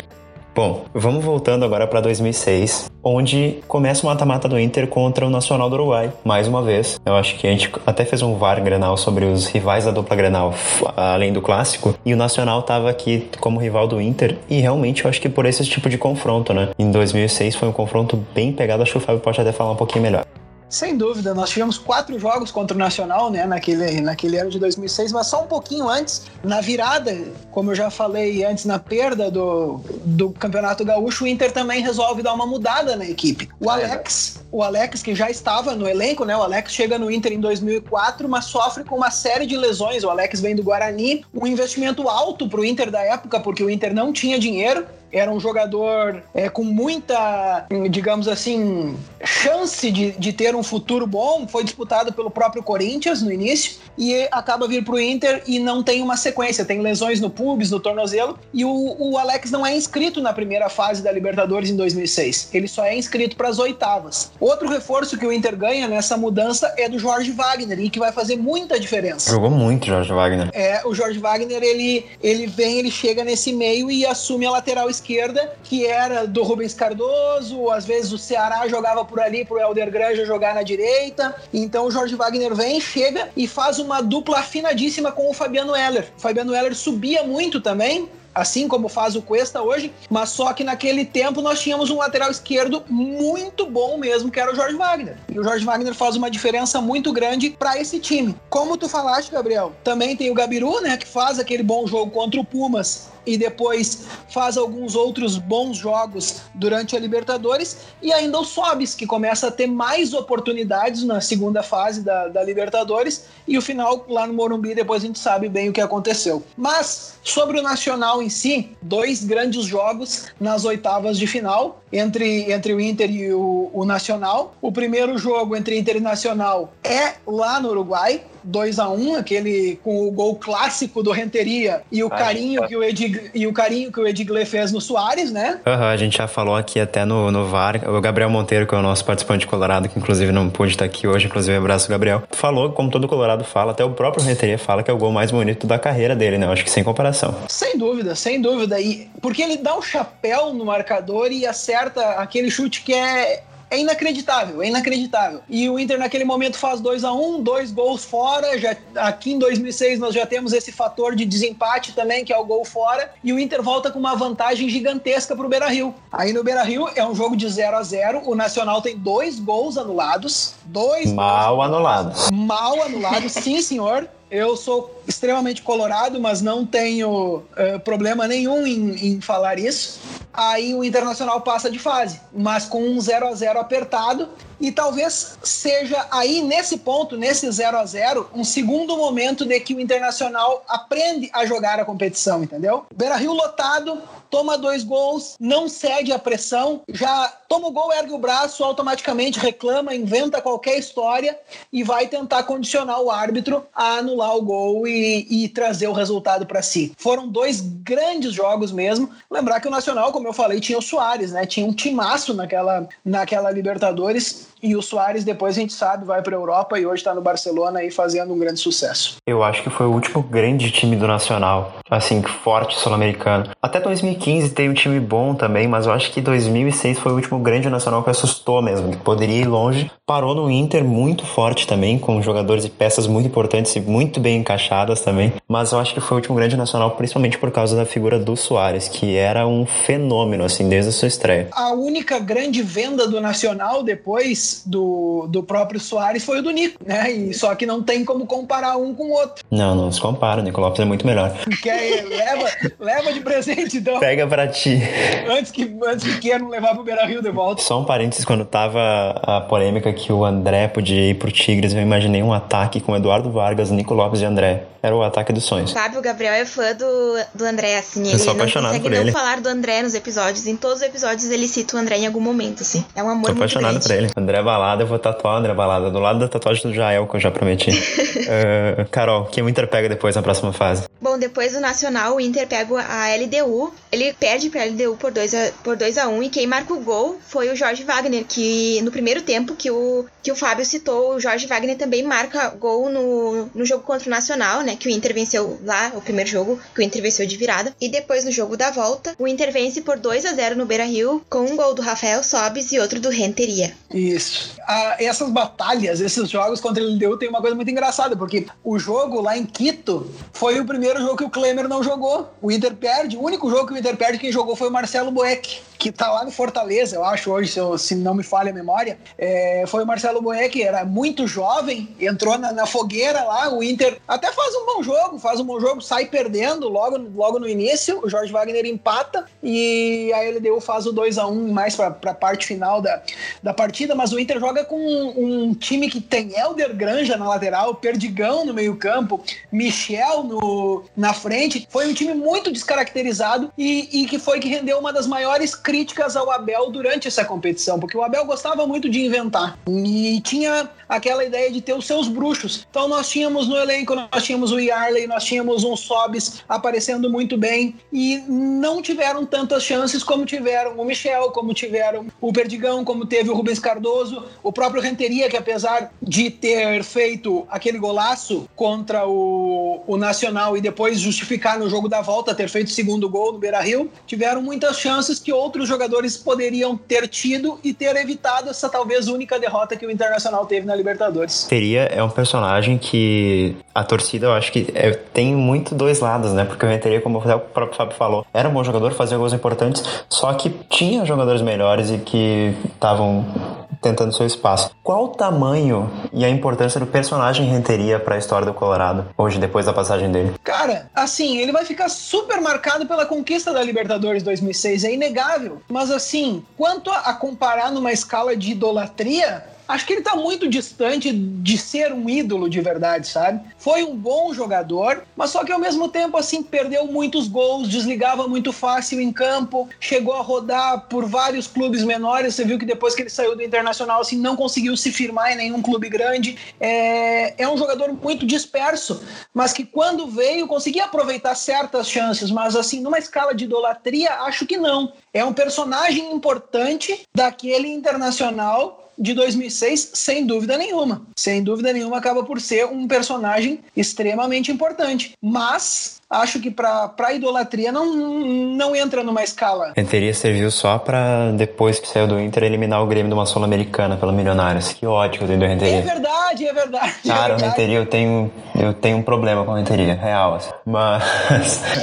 Bom, vamos voltando agora para 2006, onde começa o mata-mata do Inter contra o Nacional do Uruguai, mais uma vez. Eu acho que a gente até fez um VAR Grenal sobre os rivais da dupla Grenal, além do clássico, e o Nacional estava aqui como rival do Inter, e realmente eu acho que por esse tipo de confronto, né? Em 2006 foi um confronto bem pegado, acho que o Fábio pode até falar um pouquinho melhor. Sem dúvida, nós tivemos quatro jogos contra o Nacional, né, naquele, naquele ano de 2006, mas só um pouquinho antes, na virada, como eu já falei antes, na perda do, do Campeonato Gaúcho, o Inter também resolve dar uma mudada na equipe. O Alex, o Alex que já estava no elenco, né, o Alex chega no Inter em 2004, mas sofre com uma série de lesões. O Alex vem do Guarani, um investimento alto para o Inter da época, porque o Inter não tinha dinheiro, era um jogador é, com muita, digamos assim, chance de, de ter um futuro bom. Foi disputado pelo próprio Corinthians no início e acaba vir para o Inter e não tem uma sequência. Tem lesões no pubis, no tornozelo e o, o Alex não é inscrito na primeira fase da Libertadores em 2006. Ele só é inscrito para as oitavas. Outro reforço que o Inter ganha nessa mudança é do Jorge Wagner e que vai fazer muita diferença. Jogou muito Jorge Wagner. É, o Jorge Wagner ele, ele vem, ele chega nesse meio e assume a lateral esquerda esquerda, que era do Rubens Cardoso, às vezes o Ceará jogava por ali pro Helder Granja jogar na direita. Então o Jorge Wagner vem, chega e faz uma dupla afinadíssima com o Fabiano Heller. O Fabiano Heller subia muito também, assim como faz o Cuesta hoje, mas só que naquele tempo nós tínhamos um lateral esquerdo muito bom mesmo, que era o Jorge Wagner. E o Jorge Wagner faz uma diferença muito grande para esse time. Como tu falaste, Gabriel, também tem o Gabiru, né, que faz aquele bom jogo contra o Pumas e depois faz alguns outros bons jogos durante a Libertadores, e ainda o Sobis, que começa a ter mais oportunidades na segunda fase da, da Libertadores, e o final lá no Morumbi, depois a gente sabe bem o que aconteceu. Mas sobre o Nacional em si, dois grandes jogos nas oitavas de final entre, entre o Inter e o, o Nacional. O primeiro jogo entre Inter e Nacional é lá no Uruguai, 2 a 1 aquele com o gol clássico do Renteria e o Ai, carinho que o E o carinho que o Edgley fez no Soares, né? Uhum, a gente já falou aqui até no, no VAR, o Gabriel Monteiro, que é o nosso participante colorado, que inclusive não pôde estar aqui hoje, inclusive abraço Gabriel, falou, como todo colorado fala, até o próprio Renteria fala que é o gol mais bonito da carreira dele, né? Eu acho que sem comparação. Sem dúvida, sem dúvida. E porque ele dá um chapéu no marcador e acerta aquele chute que é é inacreditável, é inacreditável. E o Inter naquele momento faz 2 a 1 um, dois gols fora. Já, aqui em 2006 nós já temos esse fator de desempate também, que é o gol fora. E o Inter volta com uma vantagem gigantesca para o Beira Rio. Aí no Beira Rio é um jogo de 0 a 0 O Nacional tem dois gols anulados. Dois Mal anulados. Mal anulados, sim, senhor. Eu sou extremamente colorado, mas não tenho uh, problema nenhum em, em, falar isso. Aí o Internacional passa de fase, mas com um 0 a 0 apertado. E talvez seja aí nesse ponto, nesse 0 a 0 um segundo momento de que o Internacional aprende a jogar a competição, entendeu? Beira Rio lotado, toma dois gols, não cede a pressão, já toma o gol, ergue o braço, automaticamente reclama, inventa qualquer história e vai tentar condicionar o árbitro a anular o gol e, e trazer o resultado para si. Foram dois grandes jogos mesmo. Lembrar que o Nacional, como eu falei, tinha o Soares, né? Tinha um timaço naquela, naquela Libertadores e o Soares, depois a gente sabe, vai para a Europa e hoje está no Barcelona aí fazendo um grande sucesso. Eu acho que foi o último grande time do Nacional, assim, forte sul-americano. Até 2015 tem um time bom também, mas eu acho que 2006 foi o último grande Nacional que assustou mesmo, que poderia ir longe. Parou no Inter muito forte também, com jogadores e peças muito importantes e muito bem encaixadas também. Mas eu acho que foi o último grande Nacional, principalmente por causa da figura do Soares, que era um fenômeno, assim, desde a sua estreia. A única grande venda do Nacional depois do, do próprio Soares foi o do Nico, né? E só que não tem como comparar um com o outro. Não, não se compara. O Nico Lopes é muito melhor. Quer, leva, leva de presente, então. Pega pra ti. Antes que, antes que queiram levar pro Beira Rio de volta. Só um parênteses, quando tava a polêmica que o André podia ir pro Tigres, eu imaginei um ataque com Eduardo Vargas, Nico Lopes e André. Era o ataque dos sonhos. Sabe, o Gabriel é fã do, do André, assim. Eu sou apaixonado por ele. não falar do André nos episódios. Em todos os episódios ele cita o André em algum momento, assim. É um amor Tô muito apaixonado grande. por ele. André Balada, eu vou tatuar o André Balada. Do lado da tatuagem do Jael, que eu já prometi. uh, Carol, quem o Inter pega depois na próxima fase? Bom, depois do Nacional, o Inter pega a LDU. Ele perde pra LDU por 2 a, por 2 a 1 um, e quem marca o gol foi o Jorge Wagner, que no primeiro tempo que o, que o Fábio citou, o Jorge Wagner também marca gol no, no jogo contra o Nacional, né? Que o Inter venceu lá, o primeiro jogo, que o Inter venceu de virada. E depois no jogo da volta, o Inter vence por 2 a 0 no Beira Rio, com um gol do Rafael Sobis e outro do Renteria. Isso. Essas batalhas, esses jogos contra ele deu tem uma coisa muito engraçada, porque o jogo lá em Quito foi o primeiro jogo que o Klemer não jogou. O Inter perde, o único jogo que o Inter perde, quem jogou foi o Marcelo Boeck, que tá lá no Fortaleza, eu acho hoje, se, eu, se não me falha a memória. É, foi o Marcelo Boeck, era muito jovem, entrou na, na, fogueira lá, o Inter até faz um bom jogo, faz um bom jogo, sai perdendo logo, logo no início, o Jorge Wagner empata e a LDU faz o 2 a 1 mais pra, pra parte final da, da partida, mas o Inter joga com um, um time que tem Helder Granja na lateral, Perdigão no meio campo, Michel no, na frente, foi um time muito descaracterizado e, e que foi que rendeu uma das maiores críticas ao Abel durante essa competição, porque o Abel gostava muito de inventar. E tinha aquela ideia de ter os seus bruxos. Então nós tínhamos no elenco, nós tínhamos o Yarley, nós tínhamos um Sobis aparecendo muito bem e não tiveram tantas chances como tiveram o Michel, como tiveram o Perdigão, como teve o Rubens Cardoso, o próprio Renteria, que apesar de ter feito aquele golaço contra o, o Nacional e depois justificar no jogo da volta ter feito o segundo gol no Beira-Rio, tiveram muitas chances que outros jogadores poderiam ter tido e ter evitado essa talvez única derrota que o Internacional teve na Libertadores. Teria é um personagem que a torcida, eu acho que é, tem muito dois lados, né? Porque o Renteria, como o próprio Fábio falou, era um bom jogador, fazia gols importantes, só que tinha jogadores melhores e que estavam tentando seu espaço. Qual o tamanho e a importância do personagem Renteria para a história do Colorado, hoje, depois da passagem dele? Cara, assim, ele vai ficar super marcado pela conquista da Libertadores 2006, é inegável. Mas, assim, quanto a comparar numa escala de idolatria, acho que ele tá muito distante de ser um ídolo de verdade, sabe? Foi um bom jogador, mas só que ao mesmo tempo, assim, perdeu muitos gols, desligava muito fácil em campo, chegou a rodar por vários clubes menores. Você viu que depois que ele saiu do Internacional, assim, não conseguiu se firmar em nenhum clube grande. É, é um jogador muito disperso, mas que quando veio conseguia aproveitar certas chances, mas assim, numa escala de idolatria, acho que não. É um personagem importante daquele Internacional de 2006, sem dúvida nenhuma. Sem dúvida nenhuma, acaba por ser um personagem extremamente importante. Mas acho que para idolatria não, não entra numa escala. Renteria serviu só para depois que saiu do Inter eliminar o Grêmio de uma Sul-Americana pela Milionários. Que tenho do Renteria. É verdade, é verdade. Cara, é verdade. o Renteria eu tenho, eu tenho um problema com o Renteria, real. Assim. Mas.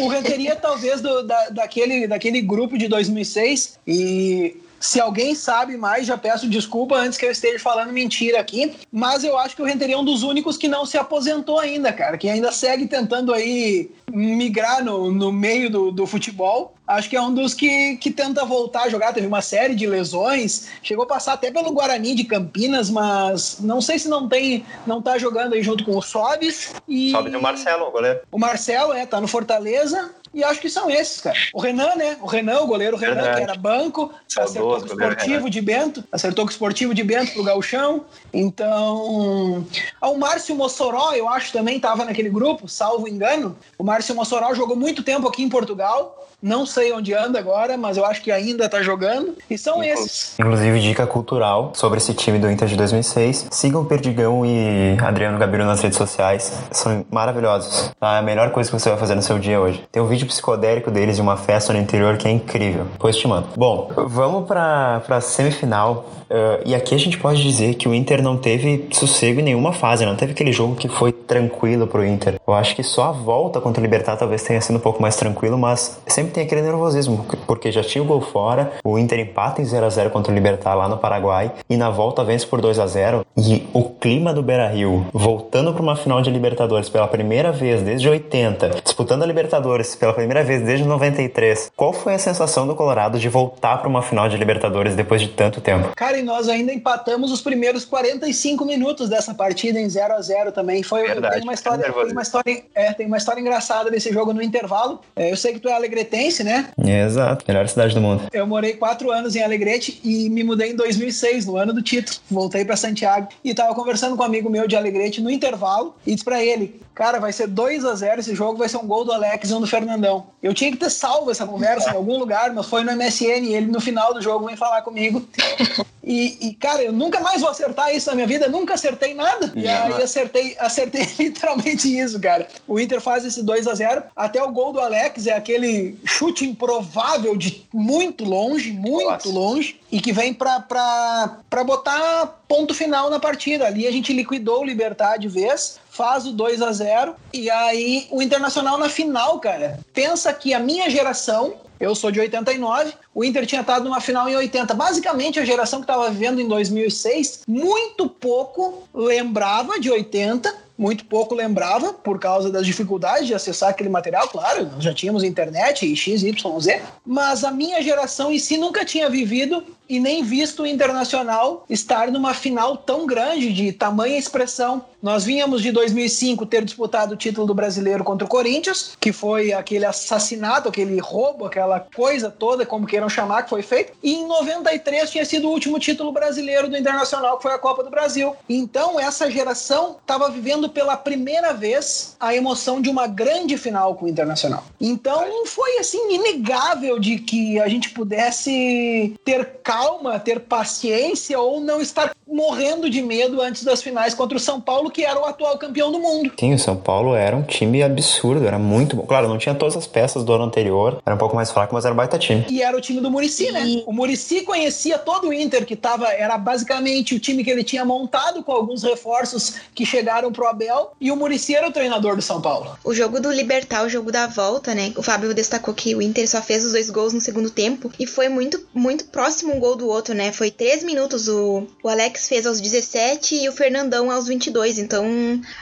O Renteria talvez do, da, daquele, daquele grupo de 2006 e se alguém sabe mais, já peço desculpa antes que eu esteja falando mentira aqui. Mas eu acho que o Renteria é um dos únicos que não se aposentou ainda, cara. Que ainda segue tentando aí migrar no, no meio do, do futebol. Acho que é um dos que, que tenta voltar a jogar. Teve uma série de lesões. Chegou a passar até pelo Guarani de Campinas, mas não sei se não tem, não tá jogando aí junto com o Sobis. E... Sobis e o Marcelo, o goleiro. O Marcelo, é, tá no Fortaleza. E acho que são esses, cara. O Renan, né? O Renan, o goleiro Renan, Verdade. que era banco, acertou com o esportivo de Bento, acertou com o esportivo de Bento pro Gauchão. Então. Ah, o Márcio Mossoró, eu acho, também estava naquele grupo, salvo engano. O Márcio Mossoró jogou muito tempo aqui em Portugal. Não sei onde anda agora, mas eu acho que ainda tá jogando. E são Inclu esses. Inclusive, dica cultural sobre esse time do Inter de 2006. Sigam o Perdigão e Adriano Gabiru nas redes sociais. São maravilhosos. Tá? É a melhor coisa que você vai fazer no seu dia hoje. Tem um vídeo psicodélico deles de uma festa no interior que é incrível. Depois te mando. Bom, vamos pra, pra semifinal. Uh, e aqui a gente pode dizer que o Inter não teve sossego em nenhuma fase, não teve aquele jogo que foi tranquilo pro Inter. Eu acho que só a volta contra o Libertar talvez tenha sido um pouco mais tranquilo, mas sempre tem aquele nervosismo, porque já tinha o gol fora, o Inter empata em 0 a 0 contra o Libertar lá no Paraguai e na volta vence por 2 a 0 e o clima do Beira-Rio, voltando para uma final de Libertadores pela primeira vez desde 80, disputando a Libertadores pela primeira vez desde 93. Qual foi a sensação do Colorado de voltar para uma final de Libertadores depois de tanto tempo? Cara, e nós ainda empatamos os primeiros 45 minutos dessa partida em 0 a 0 também. Foi Verdade, tem uma história, tem uma história, é, tem uma história engraçada desse jogo no intervalo. É, eu sei que tu é alegretense, né? Exato, melhor cidade do mundo. Eu morei quatro anos em Alegrete e me mudei em 2006, no ano do título. Voltei para Santiago e tava conversando com um amigo meu de Alegrete no intervalo e disse para ele: "Cara, vai ser 2 a 0 esse jogo, vai ser um gol do Alex e um do Fernandão". Eu tinha que ter salvo essa conversa em algum lugar, mas foi no MSN e ele no final do jogo vem falar comigo. E, e, cara, eu nunca mais vou acertar isso na minha vida, nunca acertei nada. E aí acertei, acertei literalmente isso, cara. O Inter faz esse 2 a 0 Até o gol do Alex é aquele chute improvável de muito longe, muito Nossa. longe, e que vem pra, pra, pra botar ponto final na partida. Ali a gente liquidou o Libertar de vez, faz o 2 a 0 e aí o Internacional na final, cara. Pensa que a minha geração eu sou de 89, o Inter tinha estado numa final em 80. Basicamente, a geração que estava vivendo em 2006, muito pouco lembrava de 80, muito pouco lembrava, por causa das dificuldades de acessar aquele material, claro, nós já tínhamos internet e X, Y, Z, mas a minha geração em si nunca tinha vivido e nem visto o Internacional estar numa final tão grande, de tamanha expressão. Nós vínhamos de 2005 ter disputado o título do brasileiro contra o Corinthians, que foi aquele assassinato, aquele roubo, aquela coisa toda, como queiram chamar, que foi feito. E em 93 tinha sido o último título brasileiro do Internacional, que foi a Copa do Brasil. Então essa geração estava vivendo vivendo pela primeira vez a emoção de uma grande final com o Internacional. Então foi assim inegável de que a gente pudesse ter calma, ter paciência ou não estar morrendo de medo antes das finais contra o São Paulo, que era o atual campeão do mundo. Sim, o São Paulo era um time absurdo, era muito bom. Claro, não tinha todas as peças do ano anterior, era um pouco mais fraco, mas era um baita time. E era o time do Murici, né? O Murici conhecia todo o Inter, que tava, era basicamente o time que ele tinha montado com alguns reforços que chegaram pro Abel, e o Murici era o treinador do São Paulo. O jogo do Libertar, o jogo da volta, né? O Fábio destacou que o Inter só fez os dois gols no segundo tempo e foi muito, muito próximo um gol do outro, né? Foi três minutos. O, o Alex fez aos 17 e o Fernandão aos 22. Então,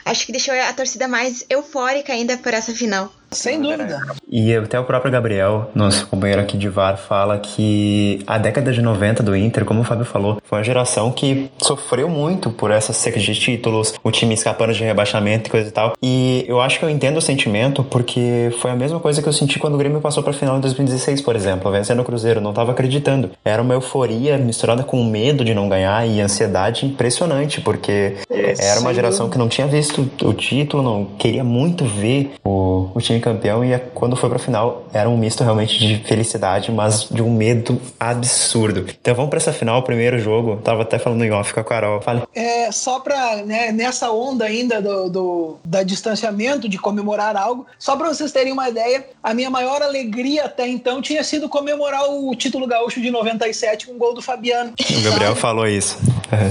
acho que deixou a torcida mais eufórica ainda por essa final. Sem dúvida. E até o próprio Gabriel, nosso companheiro aqui de VAR, fala que a década de 90 do Inter, como o Fábio falou, foi uma geração que sofreu muito por essa seca de títulos, o time escapando de rebaixamento e coisa e tal. E eu acho que eu entendo o sentimento, porque foi a mesma coisa que eu senti quando o Grêmio passou pra final em 2016, por exemplo, vencendo o Cruzeiro. Não tava acreditando. Era uma euforia misturada com medo de não ganhar e ansiedade impressionante, porque era uma geração que não tinha visto o título, não queria muito ver o, o time campeão e quando foi pra final era um misto realmente de felicidade, mas de um medo absurdo. Então vamos pra essa final, o primeiro jogo. Tava até falando em off com a Carol. Fale. É, só pra, né, nessa onda ainda do, do da distanciamento, de comemorar algo, só pra vocês terem uma ideia, a minha maior alegria até então tinha sido comemorar o título gaúcho de 97 com o gol do Fabiano. O Gabriel sabe? falou isso.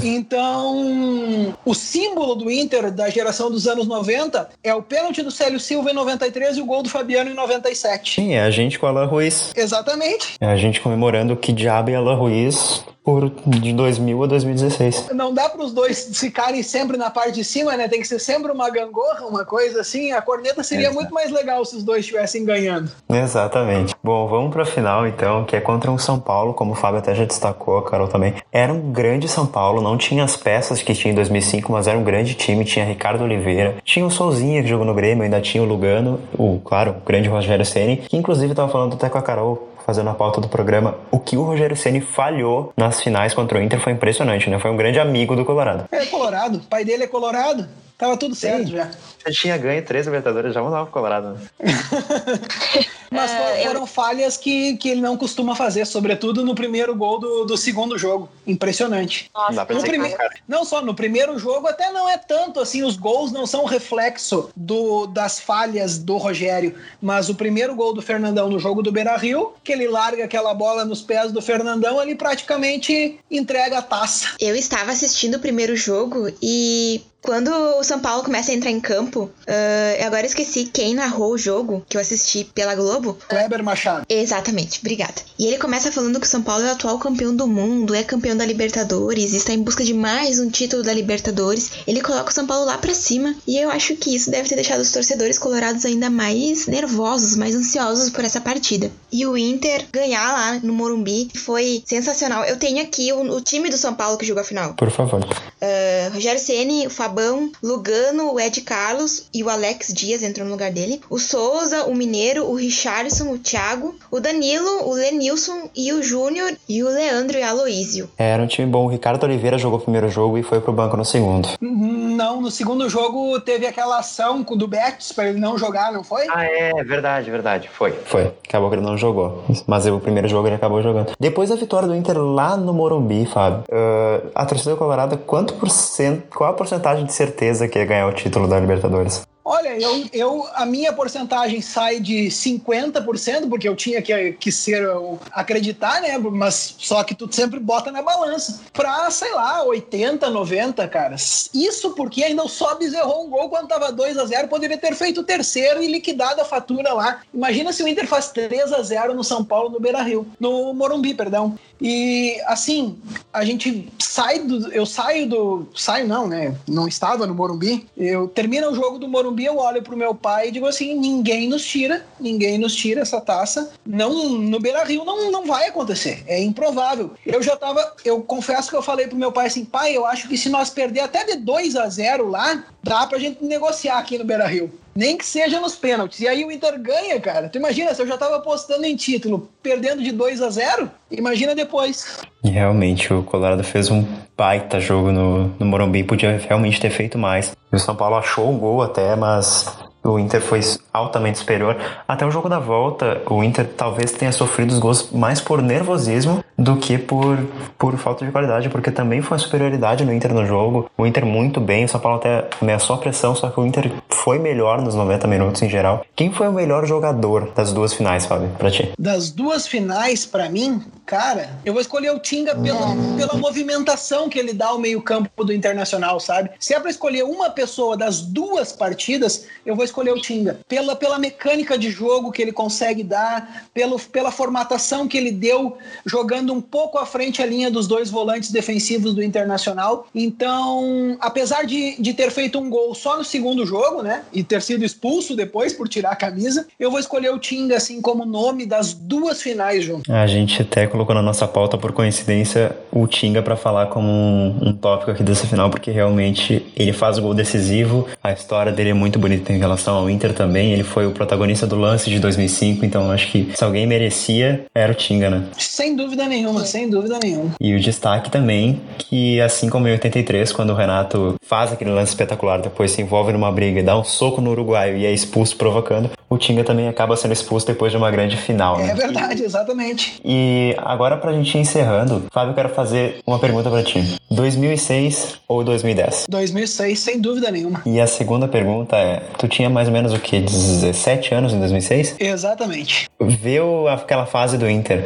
Então, o símbolo do Inter da geração dos anos 90 é o pênalti do Célio Silva em 93 e o gol do Fabiano em 97. Sim, é a gente com a Alan Ruiz. Exatamente. É a gente comemorando que diabo é Alan Ruiz por de 2000 a 2016. Não dá para os dois ficarem sempre na parte de cima, né? Tem que ser sempre uma gangorra, uma coisa assim. A corneta seria Exato. muito mais legal se os dois estivessem ganhando. Exatamente. Bom, vamos para a final então, que é contra um São Paulo, como o Fábio até já destacou, a Carol também. Era um grande São Paulo, não tinha as peças que tinha em 2005, mas era um grande time. Tinha Ricardo Oliveira, tinha o Souzinha que jogou no Grêmio, ainda tinha o Lugano, o, claro, o grande Rogério Ceni, que inclusive estava falando até com a Carol fazendo a pauta do programa, o que o Rogério Ceni falhou nas finais contra o Inter foi impressionante, né? Foi um grande amigo do Colorado. É Colorado, o pai dele é Colorado. Tava tudo certo Sim. já. Já tinha ganho três Libertadores, já mandava pro Colorado. Né? Mas é, foram eu... falhas que, que ele não costuma fazer, sobretudo no primeiro gol do, do segundo jogo. Impressionante. Nossa, no prime... Não só, no primeiro jogo até não é tanto assim, os gols não são reflexo do, das falhas do Rogério, mas o primeiro gol do Fernandão no jogo do Beira-Rio, que ele larga aquela bola nos pés do Fernandão, ele praticamente entrega a taça. Eu estava assistindo o primeiro jogo e quando o São Paulo começa a entrar em campo, uh, agora esqueci quem narrou o jogo que eu assisti pela Globo. Kleber Machado. Exatamente, obrigada. E ele começa falando que o São Paulo é o atual campeão do mundo, é campeão da Libertadores, está em busca de mais um título da Libertadores. Ele coloca o São Paulo lá para cima e eu acho que isso deve ter deixado os torcedores colorados ainda mais nervosos, mais ansiosos por essa partida. E o Inter ganhar lá no Morumbi foi sensacional. Eu tenho aqui o, o time do São Paulo que jogou a final. Por favor. Uh, Rogério Ceni, o Fabio Fabão, Lugano, o Ed Carlos e o Alex Dias entrou no lugar dele. O Souza, o Mineiro, o Richardson, o Thiago, o Danilo, o Lenilson e o Júnior e o Leandro e a Aloísio. Era um time bom. O Ricardo Oliveira jogou o primeiro jogo e foi pro banco no segundo. Não, no segundo jogo teve aquela ação do Betis para ele não jogar, não foi? Ah, é, verdade, verdade. Foi. Foi. Acabou que ele não jogou. Mas o primeiro jogo ele acabou jogando. Depois da vitória do Inter lá no Morumbi, Fábio, uh, a torcida do Colorado, quanto por cento, qual a porcentagem de certeza que ia ganhar o título da Libertadores. Olha, eu, eu, a minha porcentagem sai de 50%, porque eu tinha que, que ser acreditar, né? Mas só que tu sempre bota na balança. Pra, sei lá, 80, 90, cara. Isso porque ainda o Sobis errou um gol quando tava 2 a 0 poderia ter feito o terceiro e liquidado a fatura lá. Imagina se o Inter faz 3 a 0 no São Paulo, no Beira Rio. No Morumbi, perdão. E assim, a gente sai do. Eu saio do. Saio não, né? Não estava no Morumbi. Eu termino o jogo do Morumbi, eu olho pro meu pai e digo assim: ninguém nos tira, ninguém nos tira essa taça. Não, no Beira Rio não, não vai acontecer. É improvável. Eu já tava. Eu confesso que eu falei pro meu pai assim, pai, eu acho que se nós perder até de 2 a 0 lá, dá pra gente negociar aqui no Beira Rio. Nem que seja nos pênaltis. E aí o Inter ganha, cara. Tu imagina, se eu já tava apostando em título, perdendo de 2 a 0 imagina depois. E realmente, o Colorado fez um baita jogo no, no Morumbi, podia realmente ter feito mais. E o São Paulo achou o gol até, mas o Inter foi altamente superior. Até o jogo da volta, o Inter talvez tenha sofrido os gols mais por nervosismo do que por, por falta de qualidade, porque também foi uma superioridade no Inter no jogo. O Inter muito bem, o São Paulo até ameaçou a pressão, só que o Inter foi melhor nos 90 minutos em geral. Quem foi o melhor jogador das duas finais, Fábio, pra ti? Das duas finais, para mim, cara, eu vou escolher o Tinga pela, pela movimentação que ele dá ao meio-campo do Internacional, sabe? Se é pra escolher uma pessoa das duas partidas, eu vou escolher escolher o Tinga. Pela, pela mecânica de jogo que ele consegue dar, pelo, pela formatação que ele deu, jogando um pouco à frente a linha dos dois volantes defensivos do Internacional. Então, apesar de, de ter feito um gol só no segundo jogo, né? E ter sido expulso depois por tirar a camisa, eu vou escolher o Tinga, assim, como nome das duas finais, João. A gente até colocou na nossa pauta, por coincidência, o Tinga para falar como um, um tópico aqui dessa final, porque realmente ele faz o gol decisivo, a história dele é muito bonita em relação relação ao Inter também. Ele foi o protagonista do lance de 2005, então acho que se alguém merecia, era o Tinga, né? Sem dúvida nenhuma, sem dúvida nenhuma. E o destaque também, que assim como em 83, quando o Renato faz aquele lance espetacular, depois se envolve numa briga e dá um soco no uruguaio e é expulso provocando, o Tinga também acaba sendo expulso depois de uma grande final. Né? É verdade, exatamente. E agora pra gente ir encerrando, Fábio, eu quero fazer uma pergunta para ti. 2006 ou 2010? 2006, sem dúvida nenhuma. E a segunda pergunta é, tu tinha mais ou menos o que, 17 anos em 2006? Exatamente. Ver aquela fase do Inter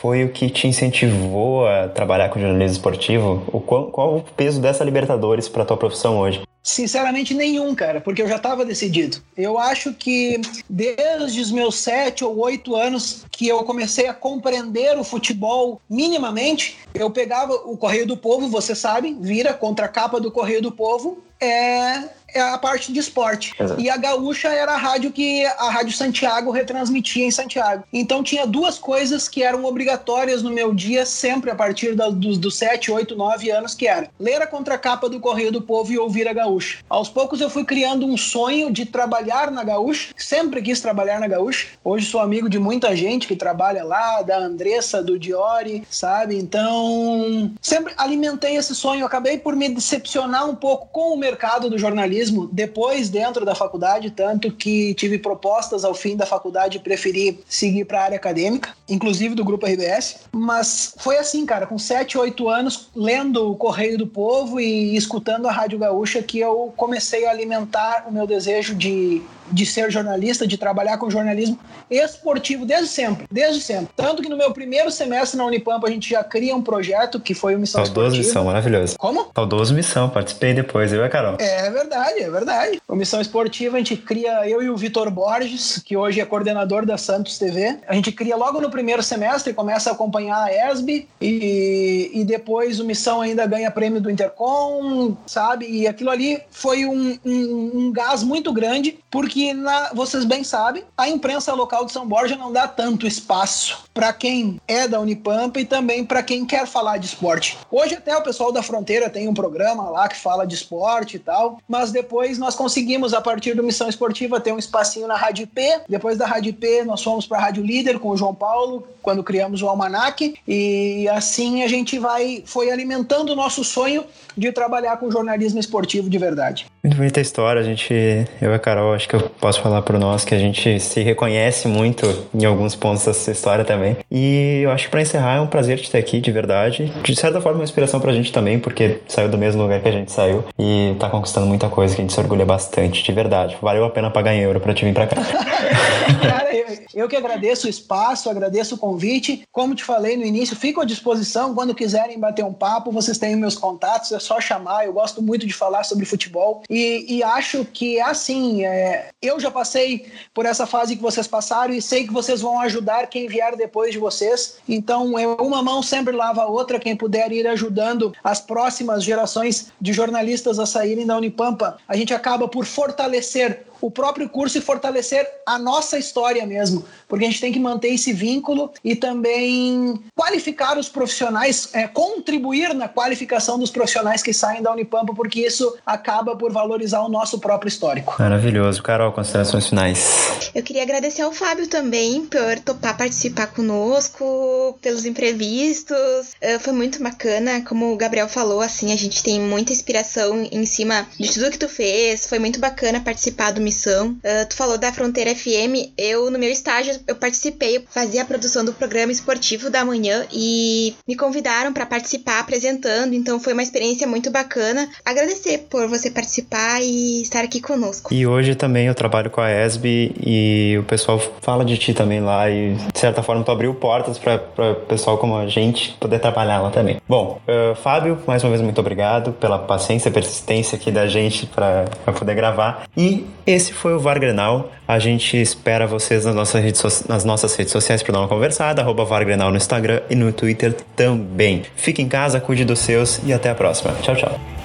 foi o que te incentivou a trabalhar com jornalismo esportivo? O qual, qual o peso dessa Libertadores para tua profissão hoje? Sinceramente, nenhum, cara, porque eu já estava decidido. Eu acho que desde os meus sete ou oito anos que eu comecei a compreender o futebol minimamente, eu pegava o Correio do Povo, você sabe, vira contra a capa do Correio do Povo, é a parte de esporte. Exato. E a Gaúcha era a rádio que a Rádio Santiago retransmitia em Santiago. Então tinha duas coisas que eram obrigatórias no meu dia, sempre a partir da, dos, dos 7, 8, 9 anos, que era ler a contracapa do Correio do Povo e ouvir a Gaúcha. Aos poucos eu fui criando um sonho de trabalhar na Gaúcha, sempre quis trabalhar na Gaúcha. Hoje sou amigo de muita gente que trabalha lá, da Andressa, do Diori, sabe? Então, sempre alimentei esse sonho. acabei por me decepcionar um pouco com o mercado do jornalismo jornalismo depois dentro da faculdade, tanto que tive propostas ao fim da faculdade e preferi seguir para a área acadêmica, inclusive do grupo RBS. Mas foi assim, cara, com 7, 8 anos, lendo o Correio do Povo e escutando a Rádio Gaúcha, que eu comecei a alimentar o meu desejo de de ser jornalista, de trabalhar com jornalismo esportivo desde sempre, desde sempre. Tanto que no meu primeiro semestre na Unipampa a gente já cria um projeto que foi o Missão Saudoso Esportiva. Missão, maravilhoso. Como? Saudoso Missão, participei depois, eu e a Carol. É verdade, é verdade. O Missão Esportiva a gente cria, eu e o Vitor Borges, que hoje é coordenador da Santos TV, a gente cria logo no primeiro semestre, começa a acompanhar a ESB e, e depois o Missão ainda ganha prêmio do Intercom, sabe? E aquilo ali foi um, um, um gás muito grande, porque que, na, vocês bem sabem, a imprensa local de São Borja não dá tanto espaço para quem é da Unipampa e também para quem quer falar de esporte. Hoje até o pessoal da Fronteira tem um programa lá que fala de esporte e tal, mas depois nós conseguimos, a partir do Missão Esportiva, ter um espacinho na Rádio IP. Depois da Rádio IP, nós fomos para a Rádio Líder com o João Paulo, quando criamos o Almanac, e assim a gente vai foi alimentando o nosso sonho de trabalhar com jornalismo esportivo de verdade. Muito bonita a história, a gente, eu e a Carol, acho que eu posso falar por nós que a gente se reconhece muito em alguns pontos dessa história também. E eu acho que para encerrar é um prazer te ter aqui, de verdade. De certa forma, uma inspiração pra gente também, porque saiu do mesmo lugar que a gente saiu e tá conquistando muita coisa que a gente se orgulha bastante, de verdade. Valeu a pena pagar em euro pra te vir pra cá. Cara, eu, eu que agradeço o espaço, agradeço o convite. Como te falei no início, fico à disposição quando quiserem bater um papo, vocês têm meus contatos, é só chamar. Eu gosto muito de falar sobre futebol e, e acho que é assim. É, eu já passei por essa fase que vocês passaram e sei que vocês vão ajudar quem vier depois de vocês. Então, é uma mão sempre lava a outra. Quem puder ir ajudando as próximas gerações de jornalistas a saírem da Unipampa, a gente acaba por fortalecer o próprio curso e fortalecer a nossa história mesmo, porque a gente tem que manter esse vínculo e também qualificar os profissionais, é, contribuir na qualificação dos profissionais que saem da Unipampa, porque isso acaba por valorizar o nosso próprio histórico. Maravilhoso. Carol, considerações finais. Eu queria agradecer ao Fábio também por topar participar conosco, pelos imprevistos. Uh, foi muito bacana, como o Gabriel falou, assim, a gente tem muita inspiração em cima de tudo que tu fez. Foi muito bacana participar do Uh, tu falou da Fronteira FM. Eu, no meu estágio, eu participei, fazia a produção do programa esportivo da manhã e me convidaram para participar apresentando, então foi uma experiência muito bacana. Agradecer por você participar e estar aqui conosco. E hoje também eu trabalho com a ESB e o pessoal fala de ti também lá e de certa forma tu abriu portas para pessoal como a gente poder trabalhar lá também. Bom, uh, Fábio, mais uma vez muito obrigado pela paciência persistência aqui da gente para poder gravar. E esse foi o VAR Grenal. A gente espera vocês nas nossas redes, so nas nossas redes sociais para dar uma conversada, arroba VAR Grenal no Instagram e no Twitter também. Fique em casa, cuide dos seus e até a próxima. Tchau, tchau.